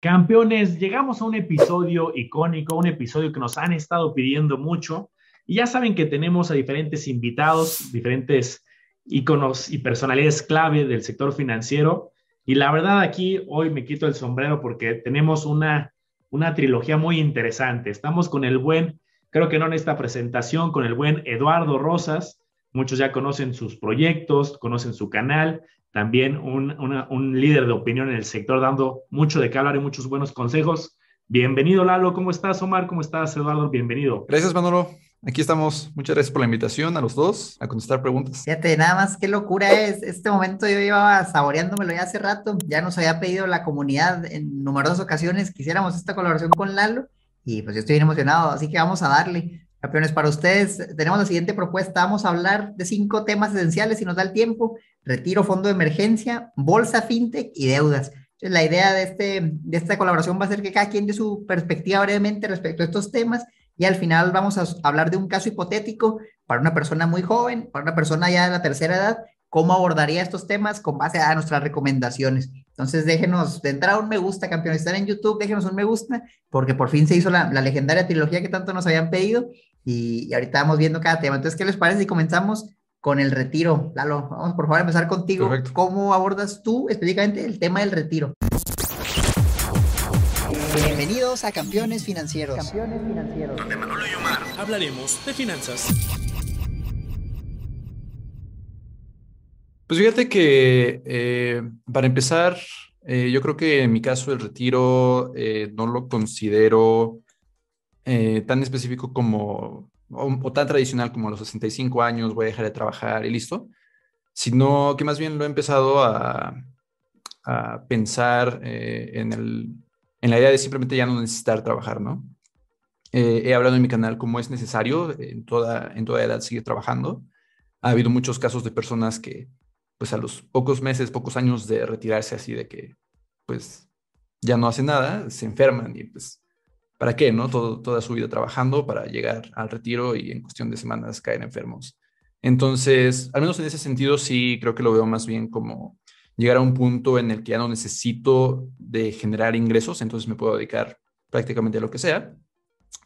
Campeones, llegamos a un episodio icónico, un episodio que nos han estado pidiendo mucho. Y ya saben que tenemos a diferentes invitados, diferentes íconos y personalidades clave del sector financiero. Y la verdad aquí hoy me quito el sombrero porque tenemos una, una trilogía muy interesante. Estamos con el buen, creo que no en esta presentación, con el buen Eduardo Rosas. Muchos ya conocen sus proyectos, conocen su canal también un, líder de opinión en el sector, dando mucho de qué hablar y muchos buenos consejos. Bienvenido, Lalo. ¿Cómo estás, Omar? ¿Cómo estás, Eduardo? Bienvenido. Gracias, Manolo. Aquí estamos. Muchas gracias por la invitación a los dos a contestar preguntas. Fíjate, nada más qué locura es. Este momento yo iba saboreándomelo ya hace rato. Ya nos había pedido la comunidad en numerosas ocasiones que hiciéramos esta colaboración con Lalo y pues yo estoy bien emocionado, así que vamos a darle. Campeones, para ustedes tenemos la siguiente propuesta. Vamos a hablar de cinco temas esenciales si nos da el tiempo. Retiro, fondo de emergencia, bolsa, fintech y deudas. Entonces, la idea de, este, de esta colaboración va a ser que cada quien dé su perspectiva brevemente respecto a estos temas y al final vamos a hablar de un caso hipotético para una persona muy joven, para una persona ya de la tercera edad, cómo abordaría estos temas con base a nuestras recomendaciones. Entonces, déjenos de entrar un me gusta, campeones. Están en YouTube, déjenos un me gusta, porque por fin se hizo la, la legendaria trilogía que tanto nos habían pedido y, ahorita vamos viendo cada tema. Entonces, ¿qué les parece si comenzamos con el retiro? Lalo, vamos por favor a empezar contigo. ¿Cómo abordas tú específicamente el tema del retiro? Bienvenidos a Campeones Financieros. Campeones Financieros. Donde Manolo y Omar hablaremos de finanzas. Pues fíjate que eh, para empezar, eh, yo creo que en mi caso el retiro eh, no lo considero eh, tan específico como, o, tan tradicional como a los 65 años voy a dejar de trabajar y listo, sino que más bien lo he empezado a, pensar eh, en, el, en, la idea de simplemente ya no necesitar trabajar, ¿no? Eh, he hablado en mi canal cómo es necesario en toda, en toda edad seguir trabajando. Ha habido muchos casos de personas que, pues a los pocos meses, pocos años de retirarse así de que, pues ya no hacen nada, se enferman y pues ¿para qué? ¿no? toda su vida trabajando para llegar al retiro y en cuestión de semanas caer enfermos. Entonces, al menos en ese sentido, sí creo que lo veo más bien como llegar a un punto en el que ya no necesito de generar ingresos, entonces me puedo dedicar prácticamente a lo que sea,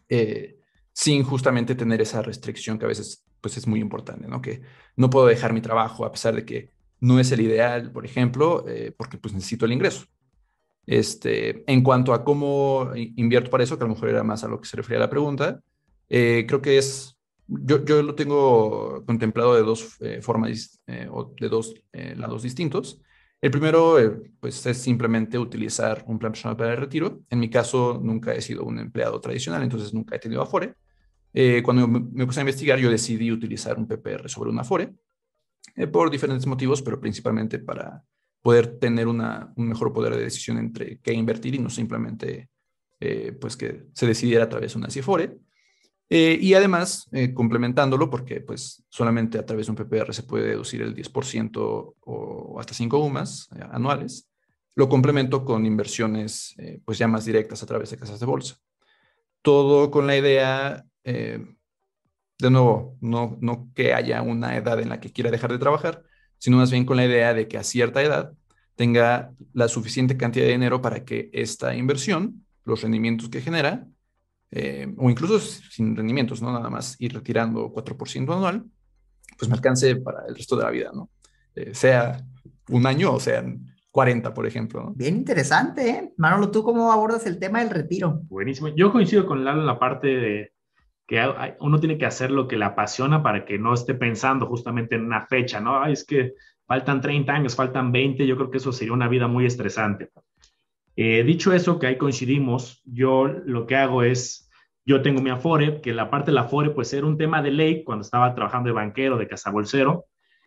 eh, sin justamente tener esa restricción que a veces pues es muy importante, ¿no? Que no puedo dejar mi trabajo a pesar de que no es el ideal, por ejemplo, eh, porque pues necesito el ingreso. Este, en cuanto a cómo invierto para eso, que a lo mejor era más a lo que se refería la pregunta, eh, creo que es, yo, yo, lo tengo contemplado de dos eh, formas eh, o de dos lados distintos. El primero, pues, es simplemente utilizar un plan personal para el retiro. En mi caso, nunca he sido un empleado tradicional, entonces nunca he tenido Afore. cuando me, puse a investigar, yo decidí utilizar un PPR sobre un Afore por diferentes motivos, pero principalmente para poder tener una, un mejor poder de decisión entre qué invertir y no simplemente eh, pues que se decidiera a través de una CIFORE. Eh, y además, eh, complementándolo, porque pues solamente a través de un PPR se puede deducir el 10% o hasta 5 UMAS anuales, lo complemento con inversiones pues ya más directas a través de casas de bolsa. Todo con la idea, de nuevo, no, no que haya una edad en la que quiera dejar de trabajar, sino más bien con la idea de que a cierta edad tenga la suficiente cantidad de dinero para que esta inversión, los rendimientos que genera, eh, o incluso sin rendimientos, no nada más ir retirando 4% anual, pues me alcance para el resto de la vida, ¿no? Eh, sea un año o sean 40, por ejemplo. Bien interesante, ¿eh? Manolo, ¿tú cómo abordas el tema del retiro? Buenísimo. Yo coincido con Lalo en la parte de que uno tiene que hacer lo que le apasiona para que no esté pensando justamente en una fecha, ¿no? es que faltan 30 años, faltan 20, yo creo que eso sería una vida muy estresante. Eh, dicho eso, que ahí coincidimos, yo lo que hago es, yo tengo mi Afore, que la parte del Afore pues era un tema de ley cuando estaba trabajando de banquero, de cazabolsero,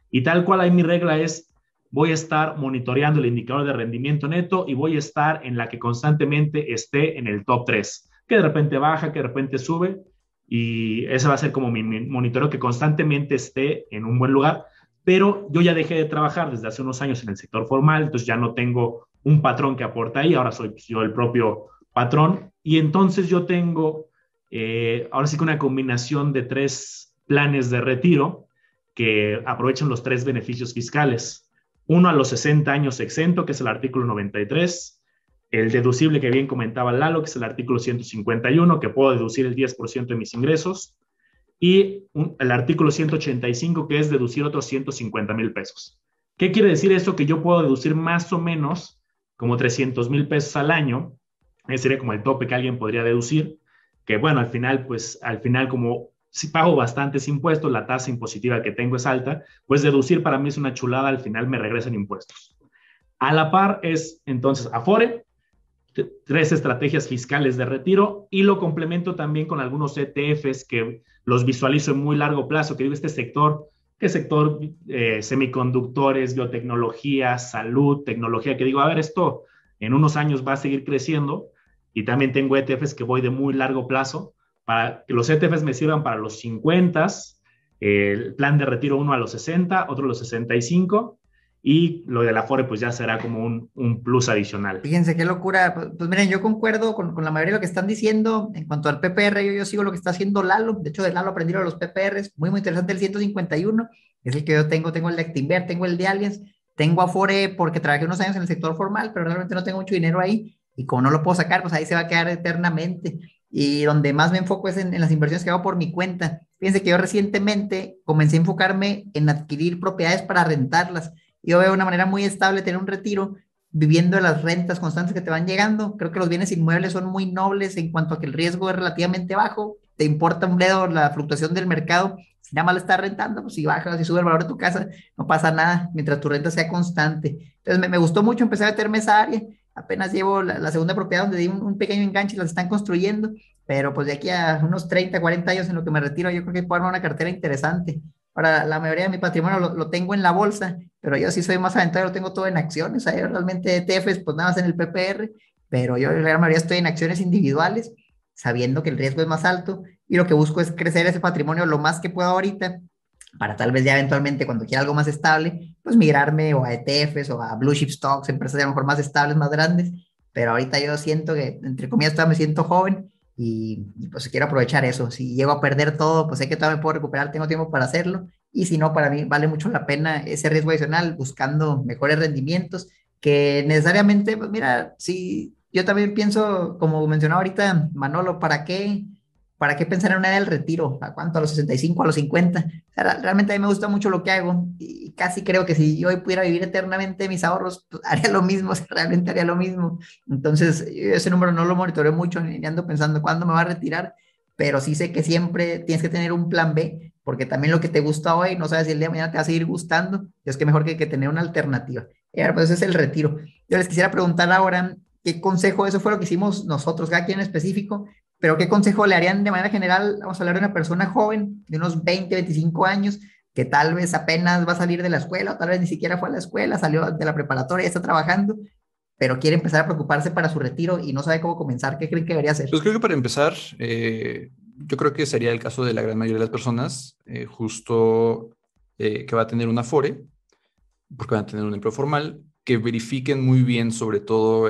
y tal cual ahí mi regla es, voy a estar monitoreando el indicador de rendimiento neto y voy a estar en la que constantemente esté en el top 3, que de repente baja, que de repente sube, y ese va a ser como mi, monitoreo que constantemente esté en un buen lugar, pero yo ya dejé de trabajar desde hace unos años en el sector formal, entonces ya no tengo un patrón que aporta ahí, ahora soy yo el propio patrón y entonces yo tengo eh, ahora sí que una combinación de tres planes de retiro que aprovechan los tres beneficios fiscales. Uno a los 60 años exento, que es el artículo 93, el deducible que bien comentaba Lalo, que es el artículo 151, que puedo deducir el 10% de mis ingresos, y el artículo 185, que es deducir otros 150 mil pesos. ¿Qué quiere decir eso? Que yo puedo deducir más o menos como 300 mil pesos al año, ese sería como el tope que alguien podría deducir, que bueno, al final, pues al final como si pago bastantes impuestos, la tasa impositiva que tengo es alta, pues deducir para mí es una chulada, al final me regresan impuestos. A la par es entonces Afore, tres estrategias fiscales de retiro y lo complemento también con algunos ETFs que los visualizo en muy largo plazo, que digo este sector, que sector eh, semiconductores, biotecnología, salud, tecnología, que digo, a ver, esto en unos años va a seguir creciendo y también tengo ETFs que voy de muy largo plazo para que los ETFs me sirvan para los 50, el plan de retiro uno a los 60, otro a los 65 y lo de la FORE pues ya será como un, un plus adicional. Fíjense qué locura. Pues, pues miren, yo concuerdo con, con, la mayoría de lo que están diciendo. En cuanto al PPR, yo, yo sigo lo que está haciendo Lalo. De hecho, de Lalo aprendí los PPRs. Muy, muy interesante el 151. Es el que yo tengo. Tengo el de Actinver, tengo el de Allianz. Tengo Afore porque trabajé unos años en el sector formal, pero realmente no tengo mucho dinero ahí. Y como no lo puedo sacar, pues ahí se va a quedar eternamente. Y donde más me enfoco es en, en las inversiones que hago por mi cuenta. Fíjense que yo recientemente comencé a enfocarme en adquirir propiedades para rentarlas yo veo una manera muy estable tener un retiro viviendo de las rentas constantes que te van llegando. Creo que los bienes inmuebles son muy nobles en cuanto a que el riesgo es relativamente bajo. Te importa un dedo la fluctuación del mercado. Si nada más lo estás rentando, pues si baja, si sube el valor de tu casa, no pasa nada mientras tu renta sea constante. Entonces me, gustó mucho empezar a meterme esa área. Apenas llevo la, segunda propiedad donde di un, pequeño enganche y las están construyendo. Pero pues de aquí a unos 30, 40 años en lo que me retiro, yo creo que puedo armar una cartera interesante. Ahora, la mayoría de mi patrimonio lo, lo, tengo en la bolsa, pero yo sí soy más aventado, lo tengo todo en acciones. Hay realmente ETFs, pues nada más en el PPR, pero yo la mayoría estoy en acciones individuales, sabiendo que el riesgo es más alto y lo que busco es crecer ese patrimonio lo más que puedo ahorita, para tal vez ya eventualmente cuando quiera algo más estable, pues migrarme o a ETFs o a blue chip stocks, empresas a lo mejor más estables, más grandes, pero ahorita yo siento que, entre comillas, todavía me siento joven y, pues quiero aprovechar eso. Si llego a perder todo, pues sé que todavía puedo recuperar, tengo tiempo para hacerlo. Y si no, para mí vale mucho la pena ese riesgo adicional, buscando mejores rendimientos, que necesariamente, pues mira, si yo también pienso, como mencionaba ahorita Manolo, ¿para qué? ¿Para qué pensar en una edad del retiro? ¿A cuánto? ¿A los 65, a los 50? realmente a mí me gusta mucho lo que hago y casi creo que si yo hoy pudiera vivir eternamente mis ahorros, pues, haría lo mismo, realmente haría lo mismo. Entonces, ese número no lo monitoreo mucho ni ando pensando cuándo me va a retirar, pero sí sé que siempre tienes que tener un plan B, porque también lo que te gusta hoy, no sabes si el día de mañana te va a seguir gustando, es que mejor que, que tener una alternativa. Y ahora, pues ese es el retiro. Yo les quisiera preguntar ahora, ¿qué consejo, eso fue lo que hicimos nosotros, cada quien en específico, pero ¿qué consejo le harían de manera general? Vamos a hablar de una persona joven, de unos 20, 25 años, que tal vez apenas va a salir de la escuela, o tal vez ni siquiera fue a la escuela, salió de la preparatoria, está trabajando, pero quiere empezar a preocuparse para su retiro y no sabe cómo comenzar. ¿Qué creen que debería hacer? Pues creo que para empezar, eh, yo creo que sería el caso de la gran mayoría de las personas, eh, justo eh, que va a tener una FORE, porque van a tener un empleo formal, que verifiquen muy bien sobre todo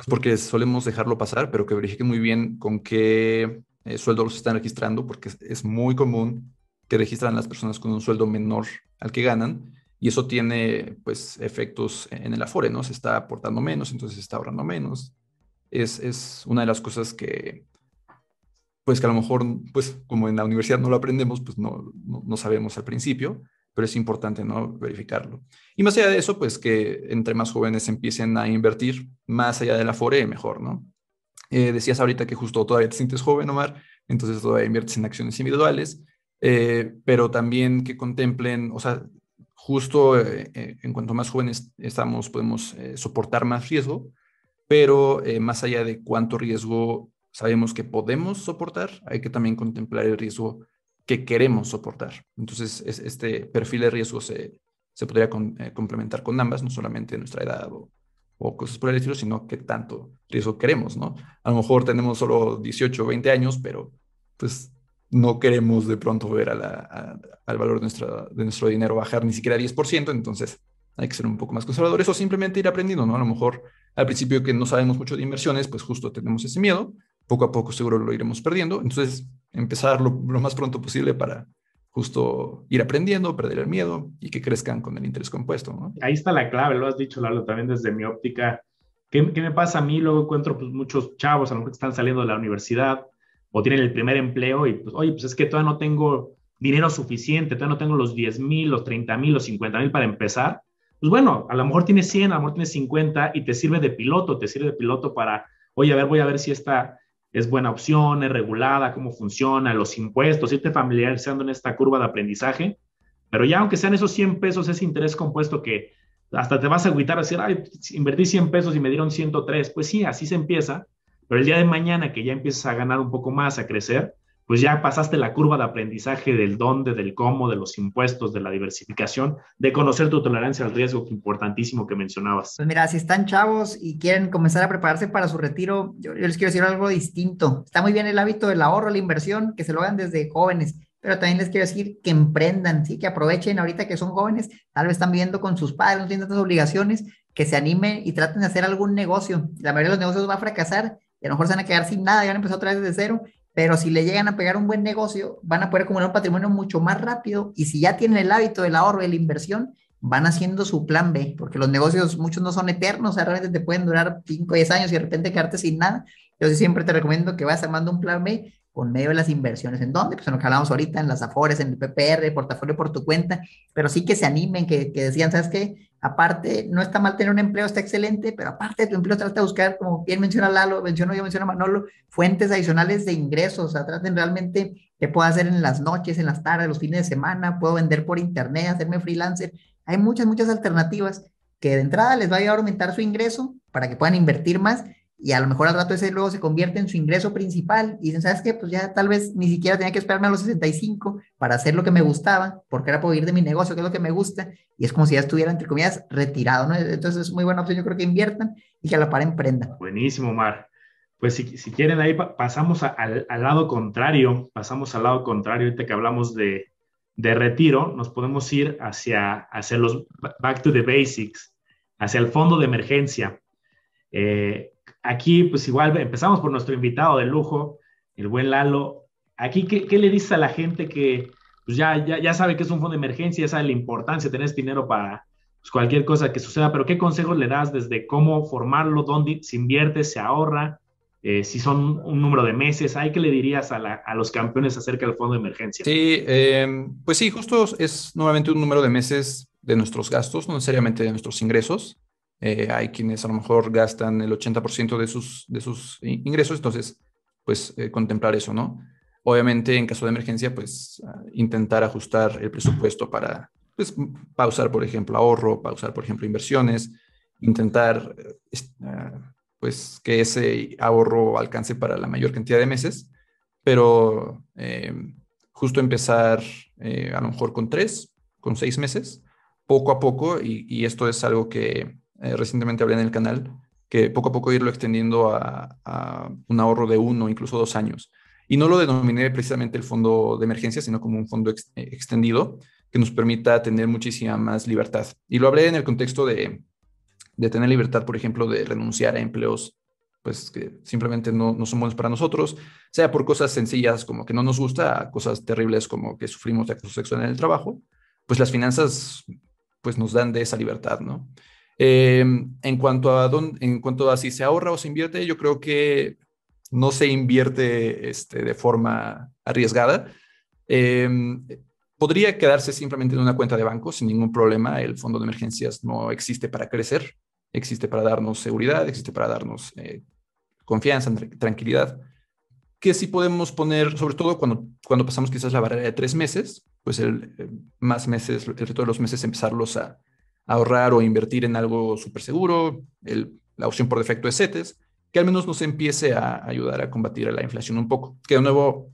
pues porque solemos dejarlo pasar, pero que verifiquen muy bien con qué eh, sueldo los están registrando, porque es, muy común que registran las personas con un sueldo menor al que ganan, y eso tiene pues efectos en el afore, ¿no? Se está aportando menos, entonces se está ahorrando menos. Es, es una de las cosas que, pues que a lo mejor, pues como en la universidad no lo aprendemos, pues no, no, no sabemos al principio, pero es importante ¿no? verificarlo. Y más allá de eso, pues que entre más jóvenes empiecen a invertir, más allá de la FORE, mejor, ¿no? Eh, decías ahorita que justo todavía te sientes joven, Omar, entonces todavía inviertes en acciones individuales, eh, pero también que contemplen, o sea, justo eh, en cuanto más jóvenes estamos, podemos soportar más riesgo, pero más allá de cuánto riesgo sabemos que podemos soportar, hay que también contemplar el riesgo que queremos soportar. Entonces, este perfil de riesgo se, se podría eh, complementar con ambas, no solamente nuestra edad o, cosas por el estilo, sino qué tanto riesgo queremos, ¿no? A lo mejor tenemos solo 18 o 20 años, pero pues no queremos de pronto ver al valor de, nuestra, de nuestro dinero bajar ni siquiera 10%, entonces hay que ser un poco más conservadores o simplemente ir aprendiendo, ¿no? A lo mejor al principio que no sabemos mucho de inversiones, pues justo tenemos ese miedo, poco a poco seguro lo iremos perdiendo, entonces empezar lo, más pronto posible para justo ir aprendiendo, perder el miedo y que crezcan con el interés compuesto. Ahí está la clave, lo has dicho Lalo, también desde mi óptica, ¿Qué, me pasa a mí? Luego encuentro pues, muchos chavos a lo mejor que están saliendo de la universidad o tienen el primer empleo y pues, oye, pues es que todavía no tengo dinero suficiente, todavía no tengo los 10 mil, los 30 mil, los 50 mil para empezar. Pues bueno, a lo mejor tienes 100, a lo mejor tienes 50 y te sirve de piloto, te sirve de piloto para, oye, a ver, voy a ver si esta es buena opción, es regulada, cómo funciona, los impuestos, irte familiarizando en esta curva de aprendizaje. Pero ya aunque sean esos 100 pesos, ese interés compuesto que hasta te vas a agüitar a decir, ay, invertí 100 pesos y me dieron 103. Pues sí, así se empieza. Pero el día de mañana que ya empiezas a ganar un poco más, a crecer, pues ya pasaste la curva de aprendizaje del dónde, del cómo, de los impuestos, de la diversificación, de conocer tu tolerancia al riesgo, importantísimo que mencionabas. Pues mira, si están chavos y quieren comenzar a prepararse para su retiro, yo, yo les quiero decir algo distinto. Está muy bien el hábito del ahorro, la inversión, que se lo hagan desde jóvenes, pero también les quiero decir que emprendan, ¿sí? que aprovechen ahorita que son jóvenes, tal vez están viviendo con sus padres, no tienen tantas obligaciones, que se animen y traten de hacer algún negocio. La mayoría de los negocios va a fracasar y a lo mejor se van a quedar sin nada, ya van a empezar otra vez desde cero, pero si le llegan a pegar un buen negocio, van a poder acumular un patrimonio mucho más rápido y si ya tienen el hábito del ahorro y la inversión, van haciendo su plan B, porque los negocios muchos no son eternos, o sea, realmente te pueden durar 5 o 10 años y de repente quedarte sin nada. Yo siempre te recomiendo que vayas armando un plan B con medio de las inversiones. ¿En dónde? Pues en lo que hablamos ahorita, en las Afores, en el PPR, portafolio por tu cuenta, pero sí que se animen, que, que decían, ¿sabes qué? Aparte, no está mal tener un empleo, está excelente, pero aparte de tu empleo, trata de buscar, como bien menciona Lalo, menciono yo, menciona Manolo, fuentes adicionales de ingresos, o sea, traten realmente qué puedo hacer en las noches, en las tardes, los fines de semana, puedo vender por internet, hacerme freelancer. Hay muchas, muchas alternativas que de entrada les va a ayudar a aumentar su ingreso para que puedan invertir más y a lo mejor al rato ese luego se convierte en su ingreso principal y dicen, ¿sabes qué? Pues ya tal vez ni siquiera tenía que esperarme a los 65 para hacer lo que me gustaba, porque era poder ir de mi negocio, que es lo que me gusta, y es como si ya estuviera, entre comillas, retirado, ¿no? Entonces es muy buena opción, yo creo que inviertan y que a la par emprendan. Buenísimo, Mar. Pues si, si quieren ahí pasamos al, al, lado contrario, pasamos al lado contrario, ahorita que hablamos de, de retiro, nos podemos ir hacia, hacia los back to the basics, hacia el fondo de emergencia. Eh, Aquí, pues igual empezamos por nuestro invitado de lujo, el buen Lalo. Aquí, ¿qué, le dices a la gente que pues ya, ya, ya, sabe que es un fondo de emergencia, ya sabe la importancia de tener este dinero para pues, cualquier cosa que suceda, pero qué consejos le das desde cómo formarlo, dónde se invierte, se ahorra, eh, si son un número de meses? ¿Hay que le dirías a, a, los campeones acerca del fondo de emergencia? Sí, eh, pues sí, justo es nuevamente un número de meses de nuestros gastos, no necesariamente de nuestros ingresos. Eh, hay quienes a lo mejor gastan el 80% de sus, de sus ingresos, entonces, pues eh, contemplar eso, ¿no? Obviamente, en caso de emergencia, pues ah, intentar ajustar el presupuesto para, pues, pausar, por ejemplo, ahorro, pausar, por ejemplo, inversiones, intentar, ah, pues, que ese ahorro alcance para la mayor cantidad de meses, pero eh, justo empezar a lo mejor con tres, con seis meses, poco a poco, y esto es algo que eh, recientemente hablé en el canal, que poco a poco irlo extendiendo a, un ahorro de uno, incluso dos años. Y no lo denominé precisamente el fondo de emergencia, sino como un fondo eh, extendido que nos permita tener muchísima más libertad. Y lo hablé en el contexto de, de tener libertad, por ejemplo, de renunciar a empleos pues que simplemente no, no, son buenos para nosotros, sea por cosas sencillas como que no nos gusta, cosas terribles como que sufrimos de acoso sexual en el trabajo, pues las finanzas pues nos dan de esa libertad, ¿no? Eh, en, cuanto a en cuanto a si se ahorra o se invierte, yo creo que no se invierte este, de forma arriesgada. Eh, podría quedarse simplemente en una cuenta de banco sin ningún problema. El fondo de emergencias no existe para crecer, existe para darnos seguridad, existe para darnos eh, confianza, tranquilidad. Que sí podemos poner, sobre todo cuando, cuando pasamos quizás la barrera de tres meses, pues el, más meses, el resto de los meses empezarlos a, ahorrar o invertir en algo súper seguro. la opción por defecto es CETES, que al menos nos empiece a ayudar a combatir la inflación un poco. Que de nuevo,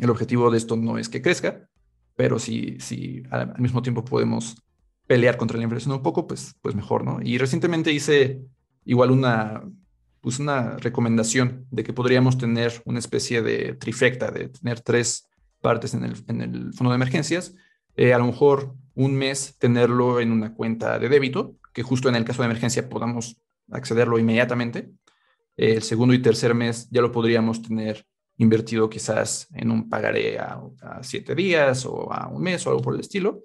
el objetivo de esto no es que crezca, pero si, si al, mismo tiempo podemos pelear contra la inflación un poco, pues, pues mejor, ¿no? Y recientemente hice igual una, pues una recomendación de que podríamos tener una especie de trifecta, de tener tres partes en el, en el fondo de emergencias. Eh, a lo mejor un mes tenerlo en una cuenta de débito, que justo en el caso de emergencia podamos accederlo inmediatamente. El segundo y tercer mes ya lo podríamos tener invertido quizás en un pagaré a, siete días o a un mes o algo por el estilo.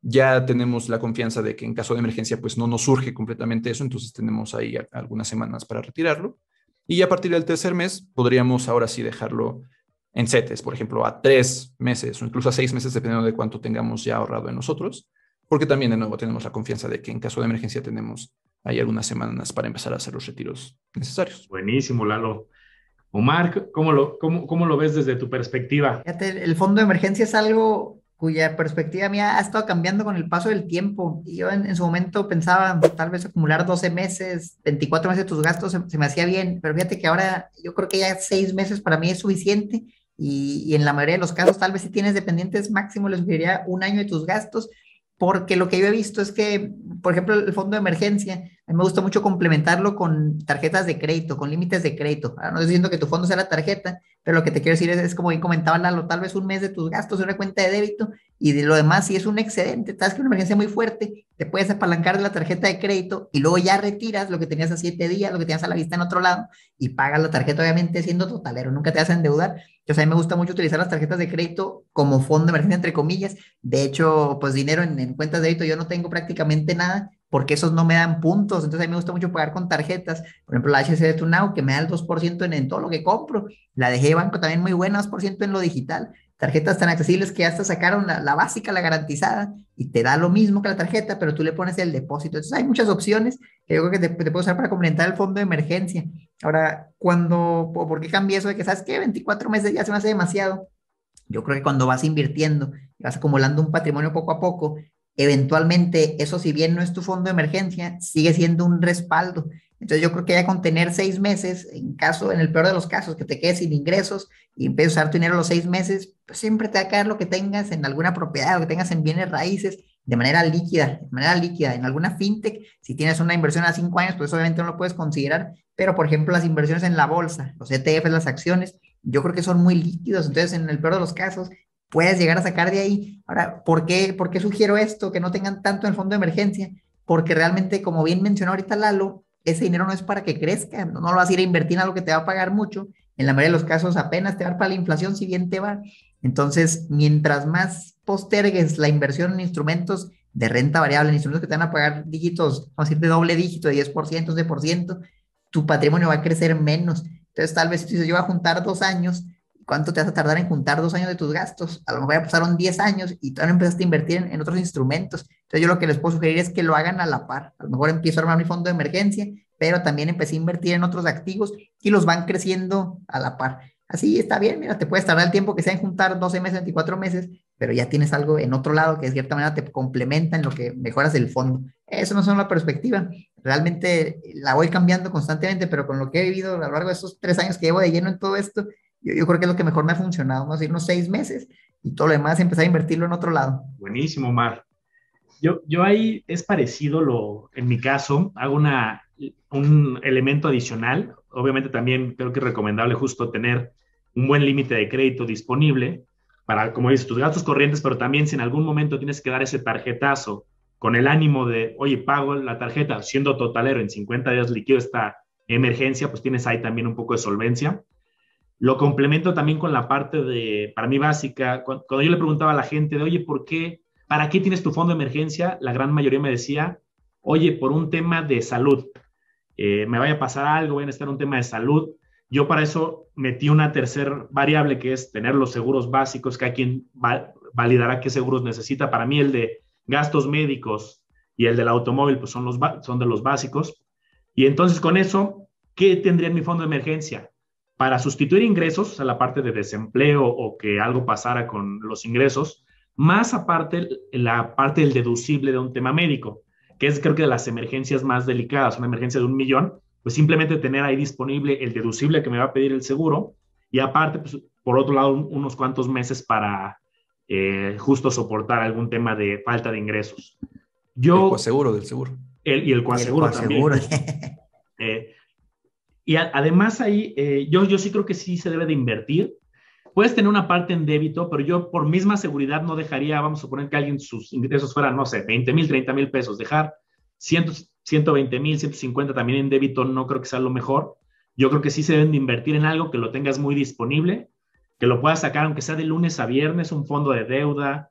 ya tenemos la confianza de que en caso de emergencia pues no nos surge completamente eso, entonces tenemos ahí algunas semanas para retirarlo. Y a partir del tercer mes podríamos ahora sí dejarlo en CETES, por ejemplo, a tres meses o incluso a seis meses, dependiendo de cuánto tengamos ya ahorrado en nosotros, porque también de nuevo tenemos la confianza de que en caso de emergencia tenemos ahí algunas semanas para empezar a hacer los retiros necesarios. Buenísimo, Lalo. Omar, ¿cómo lo, cómo, cómo lo ves desde tu perspectiva? el fondo de emergencia es algo cuya perspectiva mía ha estado cambiando con el paso del tiempo. Y yo en, su momento pensaba tal vez acumular 12 meses, 24 meses de tus gastos se, me hacía bien, pero fíjate que ahora yo creo que ya 6 meses para mí es suficiente y, en la mayoría de los casos tal vez si tienes dependientes máximo les sugeriría un año de tus gastos porque lo que yo he visto es que, por ejemplo, el fondo de emergencia, a mí me gusta mucho complementarlo con tarjetas de crédito, con límites de crédito. Ahora no estoy diciendo que tu fondo sea la tarjeta, pero lo que te quiero decir es, como bien comentaba Lalo, tal vez un mes de tus gastos en una cuenta de débito y de lo demás, si es un excedente, sabes que una emergencia muy fuerte, te puedes apalancar de la tarjeta de crédito y luego ya retiras lo que tenías a siete días, lo que tenías a la vista en otro lado y pagas la tarjeta, obviamente siendo totalero, nunca te vas a endeudar entonces, a mí me gusta mucho utilizar las tarjetas de crédito como fondo de emergencia, entre comillas. De hecho, pues dinero en, cuentas de débito yo no tengo prácticamente nada porque esos no me dan puntos. Entonces, a mí me gusta mucho pagar con tarjetas. Por ejemplo, la HC Tunao, que me da el 2% en, en, todo lo que compro. La de Banco también muy buena, 2% en lo digital tarjetas tan accesibles que hasta sacaron la, básica, la garantizada, y te da lo mismo que la tarjeta, pero tú le pones el depósito. Entonces hay muchas opciones que yo creo que te, te puedo usar para complementar el fondo de emergencia. Ahora, cuando, ¿por qué cambié eso de que, sabes qué? 24 meses ya se me hace demasiado. Yo creo que cuando vas invirtiendo, vas acumulando un patrimonio poco a poco, eventualmente eso si bien no es tu fondo de emergencia, sigue siendo un respaldo. Entonces yo creo que ya con tener seis meses, en caso, en el peor de los casos, que te quedes sin ingresos y empieces a usar tu dinero los seis meses, pues siempre te va a caer lo que tengas en alguna propiedad, lo que tengas en bienes raíces, de manera líquida, de manera líquida, en alguna fintech, si tienes una inversión a cinco años, pues obviamente no lo puedes considerar, pero por ejemplo las inversiones en la bolsa, los ETFs, las acciones, yo creo que son muy líquidos, entonces en el peor de los casos puedes llegar a sacar de ahí. Ahora, ¿por qué, ¿por qué sugiero esto? Que no tengan tanto en el fondo de emergencia, porque realmente, como bien mencionó ahorita Lalo, ese dinero no es para que crezca, no, lo vas a ir a invertir en algo que te va a pagar mucho, en la mayoría de los casos apenas te va para la inflación, si bien te va. Entonces, mientras más postergues la inversión en instrumentos de renta variable, en instrumentos que te van a pagar dígitos, vamos a decir, de doble dígito, de 10%, 11%, tu patrimonio va a crecer menos. Entonces, tal vez si tú dices, yo voy a juntar dos años, ¿cuánto te vas a tardar en juntar dos años de tus gastos? A lo mejor ya pasaron 10 años y todavía no empezaste a invertir en, en, otros instrumentos. Entonces yo lo que les puedo sugerir es que lo hagan a la par. A lo mejor empiezo a armar mi fondo de emergencia, pero también empecé a invertir en otros activos y los van creciendo a la par. Así está bien, mira, te puedes tardar el tiempo que sea en juntar 12 meses, 24 meses, pero ya tienes algo en otro lado que de cierta manera te complementa en lo que mejoras el fondo. Eso no es una perspectiva. Realmente la voy cambiando constantemente, pero con lo que he vivido a lo largo de esos tres años que llevo de lleno en todo esto, yo, creo que es lo que mejor me ha funcionado, vamos a decir, unos seis meses y todo lo demás empezar a invertirlo en otro lado. Buenísimo, Mar. Yo, yo ahí es parecido lo, en mi caso, hago una, un elemento adicional. Obviamente también creo que es recomendable justo tener un buen límite de crédito disponible para, como dices, tus gastos corrientes, pero también si en algún momento tienes que dar ese tarjetazo con el ánimo de, oye, pago la tarjeta siendo totalero en 50 días líquido esta emergencia, pues tienes ahí también un poco de solvencia. Lo complemento también con la parte de, para mí básica, cuando, yo le preguntaba a la gente de, oye, ¿por qué? ¿Para qué tienes tu fondo de emergencia? La gran mayoría me decía, oye, por un tema de salud. Eh, me vaya a pasar algo, voy a necesitar un tema de salud. Yo para eso metí una tercera variable que es tener los seguros básicos, que a quien validará qué seguros necesita. Para mí el de gastos médicos y el del automóvil pues son, los son de los básicos. Y entonces con eso, ¿qué tendría en mi fondo de emergencia? Para sustituir ingresos, a la parte de desempleo o que algo pasara con los ingresos, más aparte la parte del deducible de un tema médico, que es creo que de las emergencias más delicadas, una emergencia de un millón, pues simplemente tener ahí disponible el deducible que me va a pedir el seguro y aparte, pues, por otro lado, unos cuantos meses para eh, justo soportar algún tema de falta de ingresos. Yo, el coaseguro del seguro. El, y el coaseguro, también. Eh, y además ahí, eh, yo, yo sí creo que sí se debe de invertir. Puedes tener una parte en débito, pero yo por misma seguridad no dejaría, vamos a suponer que alguien sus ingresos fueran, no sé, 20 mil, 30 mil pesos, dejar 100, 120 mil, 150 también en débito no creo que sea lo mejor. Yo creo que sí se deben de invertir en algo que lo tengas muy disponible, que lo puedas sacar aunque sea de lunes a viernes, un fondo de deuda,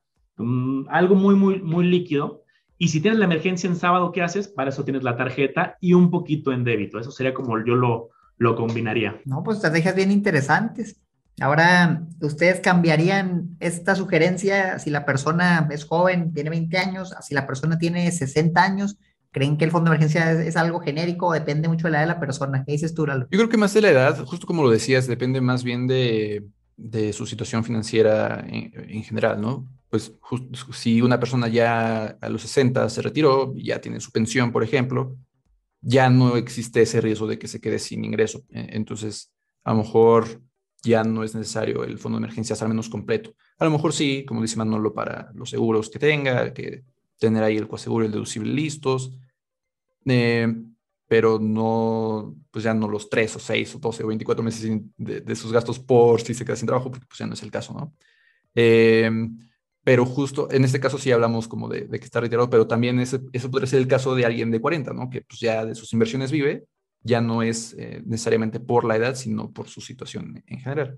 algo muy, muy, muy líquido. Y si tienes la emergencia en sábado, ¿qué haces? Para eso tienes la tarjeta y un poquito en débito. Eso sería como yo lo, lo combinaría. No, pues estrategias bien interesantes. Ahora, ¿ustedes cambiarían esta sugerencia si la persona es joven, tiene 20 años, si la persona tiene 60 años? ¿Creen que el fondo de emergencia es, algo genérico o depende mucho de la edad de la persona? ¿Qué dices tú, Lalo? Yo creo que más de la edad, justo como lo decías, depende más bien de, de su situación financiera en, general, ¿no? Pues si una persona ya a los 60 se retiró, ya tiene su pensión, por ejemplo, ya no existe ese riesgo de que se quede sin ingreso. E, entonces, a lo mejor ya no es necesario el fondo de emergencias al menos completo. A lo mejor sí, como dice Manolo, para los seguros que tenga, que tener ahí el coaseguro y el deducible listos, eh, pero no, pues ya no los 3 o 6 o 12 o 24 meses de, sus gastos por si se queda sin trabajo, porque pues ya no es el caso, ¿no? Eh, pero justo en este caso sí hablamos como de, que está retirado, pero también ese, eso podría ser el caso de alguien de 40, ¿no? Que pues ya de sus inversiones vive ya no es eh, necesariamente por la edad, sino por su situación en general.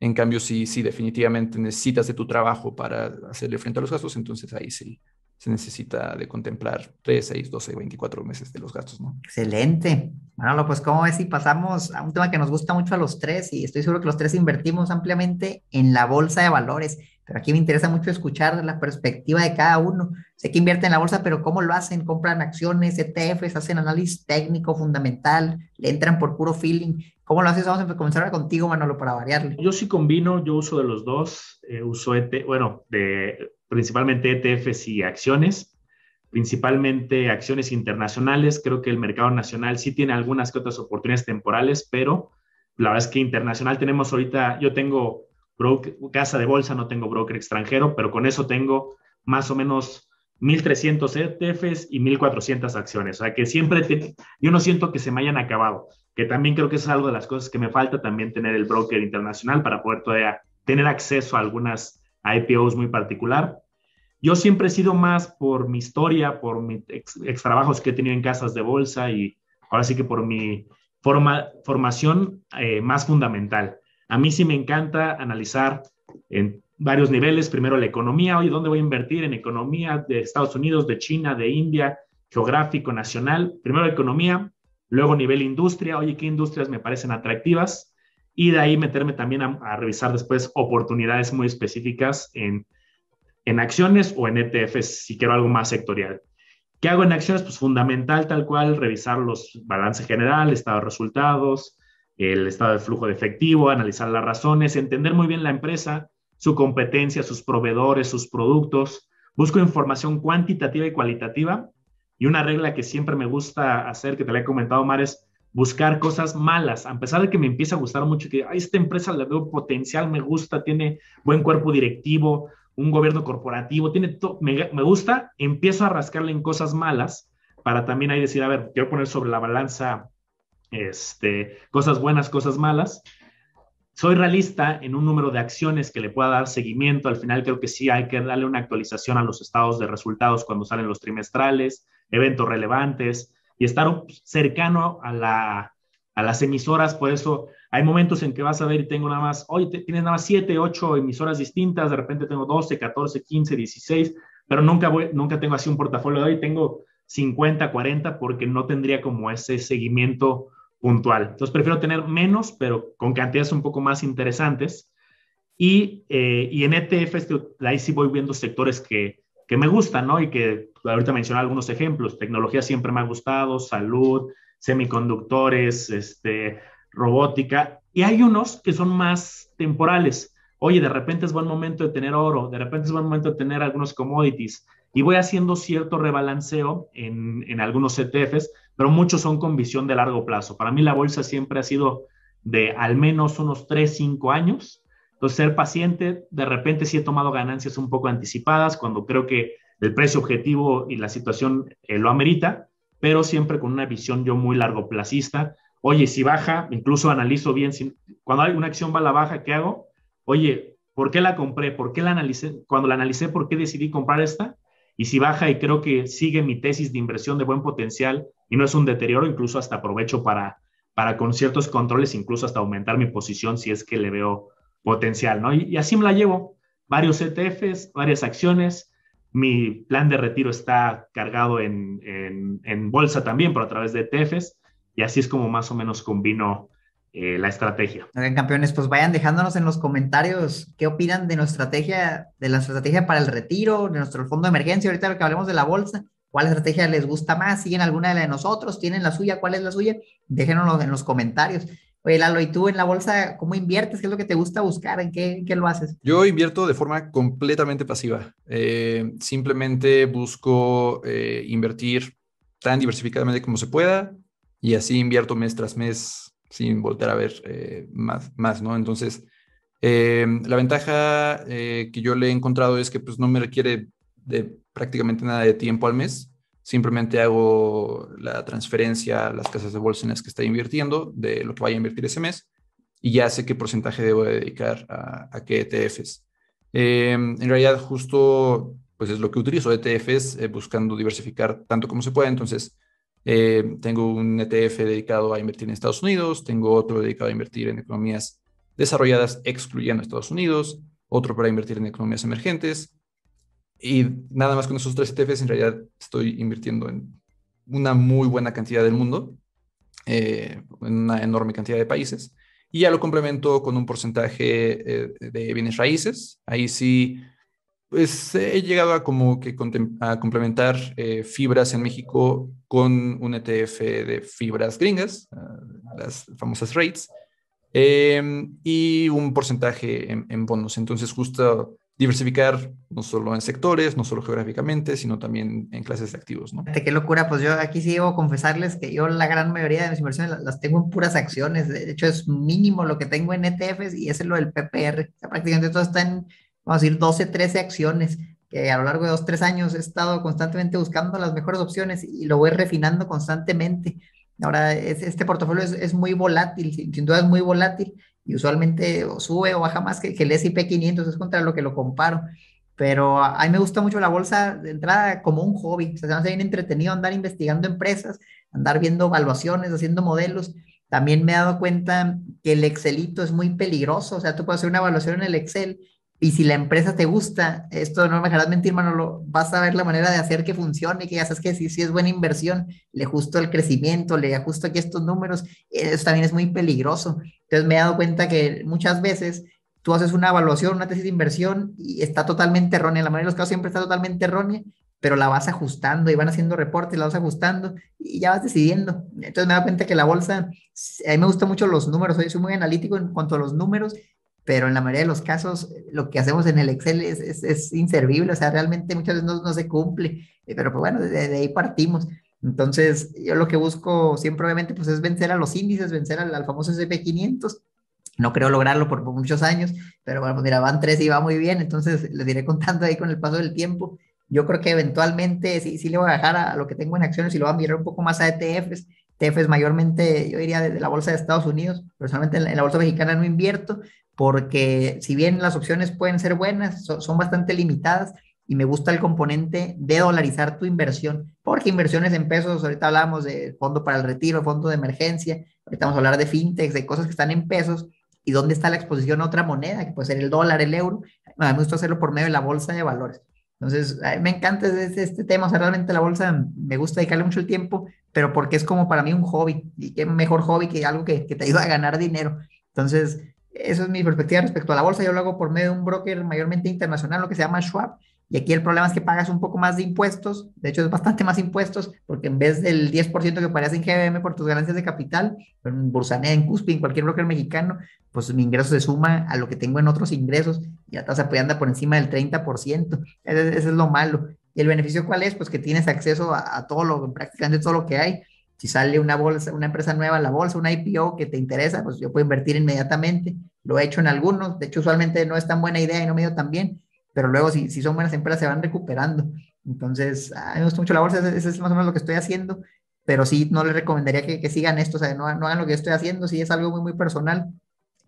En cambio, si, si definitivamente necesitas de tu trabajo para hacerle frente a los gastos, entonces ahí sí se necesita de contemplar 3, 6, 12, 24 meses de los gastos, ¿no? Excelente. Bueno, pues ¿cómo ves si pasamos a un tema que nos gusta mucho a los tres? Y estoy seguro que los tres invertimos ampliamente en la bolsa de valores. Pero aquí me interesa mucho escuchar la perspectiva de cada uno. Sé que invierten en la bolsa, pero ¿cómo lo hacen? ¿Compran acciones, ETFs, hacen análisis técnico, fundamental, le entran por puro feeling? ¿Cómo lo haces? Vamos a comenzar contigo, Manolo, para variarle. Yo sí combino, yo uso de los dos. Eh, uso, ET, bueno, de, principalmente ETFs y acciones, principalmente acciones internacionales. Creo que el mercado nacional sí tiene algunas que otras oportunidades temporales, pero la verdad es que internacional tenemos ahorita, yo tengo casa de bolsa, no tengo broker extranjero, pero con eso tengo más o menos 1.300 ETFs y 1.400 acciones. O sea que siempre, yo no siento que se me hayan acabado, que también creo que es algo de las cosas que me falta también tener el broker internacional para poder todavía tener acceso a algunas IPOs muy particular. Yo siempre he sido más por mi historia, por mis ex, trabajos que he tenido en casas de bolsa y ahora sí que por mi forma, formación eh, más fundamental. A mí sí me encanta analizar en varios niveles, primero la economía, oye, ¿dónde voy a invertir? En economía de Estados Unidos, de China, de India, geográfico, nacional. Primero economía, luego nivel industria, oye, ¿qué industrias me parecen atractivas? Y de ahí meterme también a, revisar después oportunidades muy específicas en, en acciones o en ETFs, si quiero algo más sectorial. ¿Qué hago en acciones? Pues fundamental, tal cual, revisar los balances general, estado de resultados, el estado de flujo de efectivo, analizar las razones, entender muy bien la empresa, su competencia, sus proveedores, sus productos. Busco información cuantitativa y cualitativa. Y una regla que siempre me gusta hacer, que te la he comentado, Mar, es buscar cosas malas, a pesar de que me empieza a gustar mucho, que a esta empresa le veo potencial, me gusta, tiene buen cuerpo directivo, un gobierno corporativo, tiene me, me, gusta, empiezo a rascarle en cosas malas para también ahí decir, a ver, quiero poner sobre la balanza este, cosas buenas, cosas malas. Soy realista en un número de acciones que le pueda dar seguimiento. Al final creo que sí hay que darle una actualización a los estados de resultados cuando salen los trimestrales, eventos relevantes y estar cercano a, la, a las emisoras. Por eso hay momentos en que vas a ver y tengo nada más, hoy tienes nada más 7, 8 emisoras distintas, de repente tengo 12, 14, 15, 16, pero nunca, voy, nunca tengo así un portafolio de hoy, tengo 50, 40 porque no tendría como ese seguimiento puntual. Entonces prefiero tener menos, pero con cantidades un poco más interesantes. Y, eh, y en ETFs, ahí sí voy viendo sectores que, que me gustan, ¿no? Y que ahorita mencioné algunos ejemplos. Tecnología siempre me ha gustado, salud, semiconductores, este, robótica. Y hay unos que son más temporales. Oye, de repente es buen momento de tener oro, de repente es buen momento de tener algunos commodities. Y voy haciendo cierto rebalanceo en, en algunos ETFs pero muchos son con visión de largo plazo. Para mí la bolsa siempre ha sido de al menos unos 3, 5 años. Entonces, ser paciente, de repente sí he tomado ganancias un poco anticipadas cuando creo que el precio objetivo y la situación eh, lo amerita, pero siempre con una visión yo muy largo placista. Oye, si baja, incluso analizo bien, si, cuando hay una acción va a la baja, ¿qué hago? Oye, ¿por qué la compré? ¿Por qué la analicé? Cuando la analicé, ¿por qué decidí comprar esta? Y si baja y creo que sigue mi tesis de inversión de buen potencial y no es un deterioro, incluso hasta aprovecho para, para con ciertos controles, incluso hasta aumentar mi posición si es que le veo potencial, ¿no? Y, así me la llevo. varios ETFs, varias acciones. Mi plan de retiro está cargado en, en, bolsa también, pero a través de ETFs. Y así es como más o menos combino eh, la estrategia. Oigan, campeones, pues vayan dejándonos en los comentarios qué opinan de nuestra estrategia, de la estrategia para el retiro, de nuestro fondo de emergencia, ahorita lo que hablemos de la bolsa, cuál estrategia les gusta más, siguen alguna de la de nosotros, tienen la suya, cuál es la suya, déjenos en los comentarios. Oye, Lalo, ¿y tú en la bolsa cómo inviertes? ¿Qué es lo que te gusta buscar? ¿En qué, qué lo haces? Yo invierto de forma completamente pasiva. Eh, simplemente busco eh, invertir tan diversificadamente como se pueda y así invierto mes tras mes sin volver a ver eh, más, más, ¿no? Entonces, la ventaja que yo le he encontrado es que pues no me requiere de prácticamente nada de tiempo al mes Simplemente hago la transferencia a las casas de bolsa en las que está invirtiendo de lo que vaya a invertir ese mes y ya sé qué porcentaje debo dedicar a, qué ETFs. En realidad, justo pues es lo que utilizo, ETFs, eh, buscando diversificar tanto como se pueda. Entonces, eh, tengo un ETF dedicado a invertir en Estados Unidos, tengo otro dedicado a invertir en economías desarrolladas excluyendo Estados Unidos, otro para invertir en economías emergentes, y nada más con esos tres ETFs, en realidad estoy invirtiendo en una muy buena cantidad del mundo, eh, en una enorme cantidad de países. Y ya lo complemento con un porcentaje eh, de bienes raíces. Ahí sí, pues he llegado a como que a complementar eh, fibras en México con un ETF de fibras gringas, ah, las famosas rates, em, y un porcentaje en, en bonos. Entonces, justo diversificar no solo en sectores, no solo geográficamente, sino también en clases de activos, ¿no? Qué locura, pues yo aquí sí debo confesarles que yo la gran mayoría de mis inversiones las tengo en puras acciones, de hecho es mínimo lo que tengo en ETFs y es lo del PPR, prácticamente todo está en, vamos a decir, 12, 13 acciones, que a lo largo de dos, tres años he estado constantemente buscando las mejores opciones y lo voy refinando constantemente. Ahora, este portafolio es, es muy volátil, sin duda es muy volátil y usualmente o sube o baja más que, el S&P 500, es contra lo que lo comparo. Pero a, mí me gusta mucho la bolsa de entrada como un hobby, o sea, se me hace bien entretenido andar investigando empresas, andar viendo evaluaciones, haciendo modelos. También me he dado cuenta que el Excelito es muy peligroso, o sea, tú puedes hacer una evaluación en el Excel y si la empresa te gusta, esto no me dejarás mentir, Manolo, vas a ver la manera de hacer que funcione, que ya sabes que si, si es buena inversión, le ajusto el crecimiento, le ajusto aquí estos números, eso también es muy peligroso. Entonces me he dado cuenta que muchas veces tú haces una evaluación, una tesis de inversión y está totalmente errónea, la mayoría de los casos siempre está totalmente errónea, pero la vas ajustando y van haciendo reportes, la vas ajustando y ya vas decidiendo. Entonces me he dado cuenta que la bolsa, a mí me gustan mucho los números, soy muy analítico en cuanto a los números pero en la mayoría de los casos lo que hacemos en el Excel es, es, inservible, o sea, realmente muchas veces no, no se cumple, eh, pero pues bueno, de, ahí partimos. Entonces, yo lo que busco siempre, obviamente, pues es vencer a los índices, vencer al, famoso SP500. No creo lograrlo por, muchos años, pero bueno, pues mira, van tres y va muy bien, entonces les iré contando ahí con el paso del tiempo. Yo creo que eventualmente sí, sí le voy a dejar a, lo que tengo en acciones y lo voy a mirar un poco más a ETFs. ETFs mayormente, yo diría, desde la bolsa de Estados Unidos. Personalmente en la bolsa mexicana no invierto, porque si bien las opciones pueden ser buenas, son, bastante limitadas y me gusta el componente de dolarizar tu inversión, porque inversiones en pesos, ahorita hablamos de fondo para el retiro, fondo de emergencia, ahorita vamos a hablar de fintechs, de cosas que están en pesos y dónde está la exposición a otra moneda, que puede ser el dólar, el euro. me gusta hacerlo por medio de la bolsa de valores. Entonces, me encanta este, este, tema, o sea, realmente la bolsa me gusta dedicarle mucho el tiempo, pero porque es como para mí un hobby, y qué mejor hobby que algo que, que te ayuda a ganar dinero. Entonces, eso es mi perspectiva respecto a la bolsa. Yo lo hago por medio de un broker mayormente internacional, lo que se llama Schwab. Y aquí el problema es que pagas un poco más de impuestos. De hecho, es bastante más impuestos, porque en vez del 10% que pagas en GBM por tus ganancias de capital, en Bursanet, en Cuspi, en cualquier broker mexicano, pues mi ingreso se suma a lo que tengo en otros ingresos y la tasa andar por encima del 30%. Eso, es lo malo. ¿Y el beneficio cuál es? Pues que tienes acceso a, a todo lo, prácticamente todo lo que hay si sale una bolsa, una empresa nueva la bolsa, una IPO que te interesa, pues yo puedo invertir inmediatamente. Lo he hecho en algunos, de hecho usualmente no es tan buena idea y no me dio tan bien, pero luego si, si son buenas empresas se van recuperando. Entonces, a mí me gusta mucho la bolsa, eso es más o menos lo que estoy haciendo, pero sí no les recomendaría que, que sigan esto, o sea, no, no, hagan lo que yo estoy haciendo, si es algo muy, muy personal,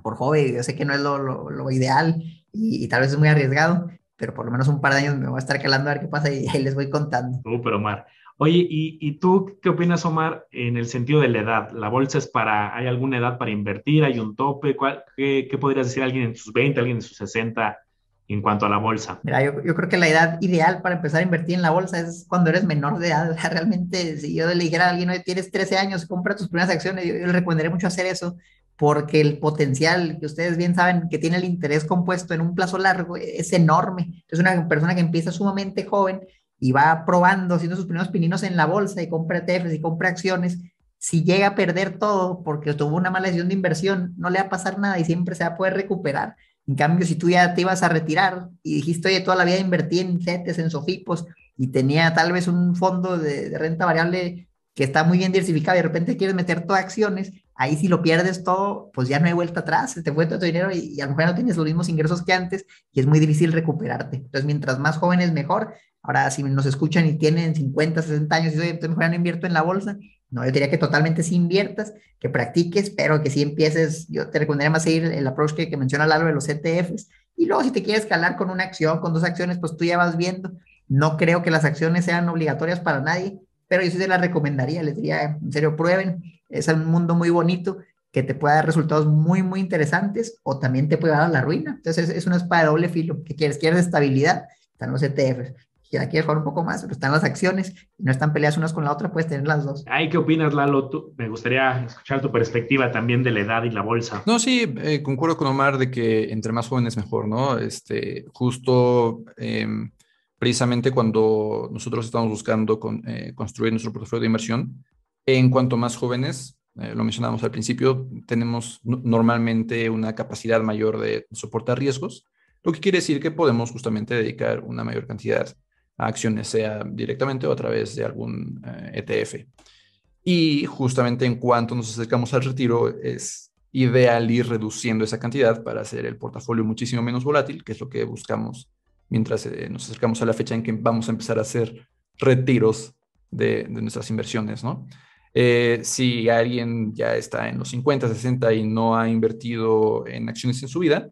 por joven, yo sé que no es lo, lo, lo ideal y, y, tal vez es muy arriesgado, pero por lo menos un par de años me voy a estar calando a ver qué pasa y les voy contando. Súper, Omar. Oye, ¿y, tú qué opinas, Omar, en el sentido de la edad? ¿La bolsa es para, hay alguna edad para invertir? ¿Hay un tope? qué, podrías decir alguien en sus 20, alguien en sus 60 en cuanto a la bolsa? Mira, yo, yo, creo que la edad ideal para empezar a invertir en la bolsa es cuando eres menor de edad. Realmente, si yo le dijera a alguien, oye, tienes 13 años, compra tus primeras acciones, yo, yo le recomendaría mucho hacer eso, porque el potencial que ustedes bien saben que tiene el interés compuesto en un plazo largo es enorme. Es una persona que empieza sumamente joven y va probando, haciendo sus primeros pininos en la bolsa y compra ETFs y compra acciones. Si llega a perder todo porque tuvo una mala decisión de inversión, no le va a pasar nada y siempre se va a poder recuperar. En cambio, si tú ya te ibas a retirar y dijiste, oye, toda la vida invertí en CETES, en SOFIPOS y tenía tal vez un fondo de, renta variable que está muy bien diversificado y de repente quieres meter todas acciones, ahí si lo pierdes todo, pues ya no hay vuelta atrás, se te fue todo tu dinero y, y, a lo mejor no tienes los mismos ingresos que antes y es muy difícil recuperarte. Entonces, mientras más jóvenes, mejor. Ahora, si nos escuchan y tienen 50, 60 años y dicen, entonces mejor no invierto en la bolsa, no, yo diría que totalmente sí inviertas, que practiques, pero que sí empieces, yo te recomendaría más seguir el approach que, que menciona Lalo de los ETFs, y luego si te quieres escalar con una acción, con dos acciones, pues tú ya vas viendo. No creo que las acciones sean obligatorias para nadie, pero yo sí se las recomendaría, les diría, en serio, prueben, es un mundo muy bonito que te puede dar resultados muy, muy interesantes o también te puede dar a la ruina. Entonces es, es una espada de doble filo. ¿Qué quieres? ¿Quieres estabilidad? Están los ETFs. Ya quieres jugar un poco más, pero están las acciones y no están peleadas unas con la otra, puedes tener las dos. Ay, ¿qué opinas, Lalo? Tú, me gustaría escuchar tu perspectiva también de la edad y la bolsa. No, sí, eh, concuerdo con Omar de que entre más jóvenes mejor, ¿no? Este, justo eh, precisamente cuando nosotros estamos buscando con, eh, construir nuestro portafolio de inversión, en cuanto más jóvenes, eh, lo mencionamos al principio, tenemos normalmente una capacidad mayor de soportar riesgos, lo que quiere decir que podemos justamente dedicar una mayor cantidad a acciones, sea directamente o a través de algún eh, ETF. Y justamente en cuanto nos acercamos al retiro, es ideal ir reduciendo esa cantidad para hacer el portafolio muchísimo menos volátil, que es lo que buscamos mientras eh, nos acercamos a la fecha en que vamos a empezar a hacer retiros de, de nuestras inversiones, ¿no? Eh, si alguien ya está en los 50, 60 y no ha invertido en acciones en su vida,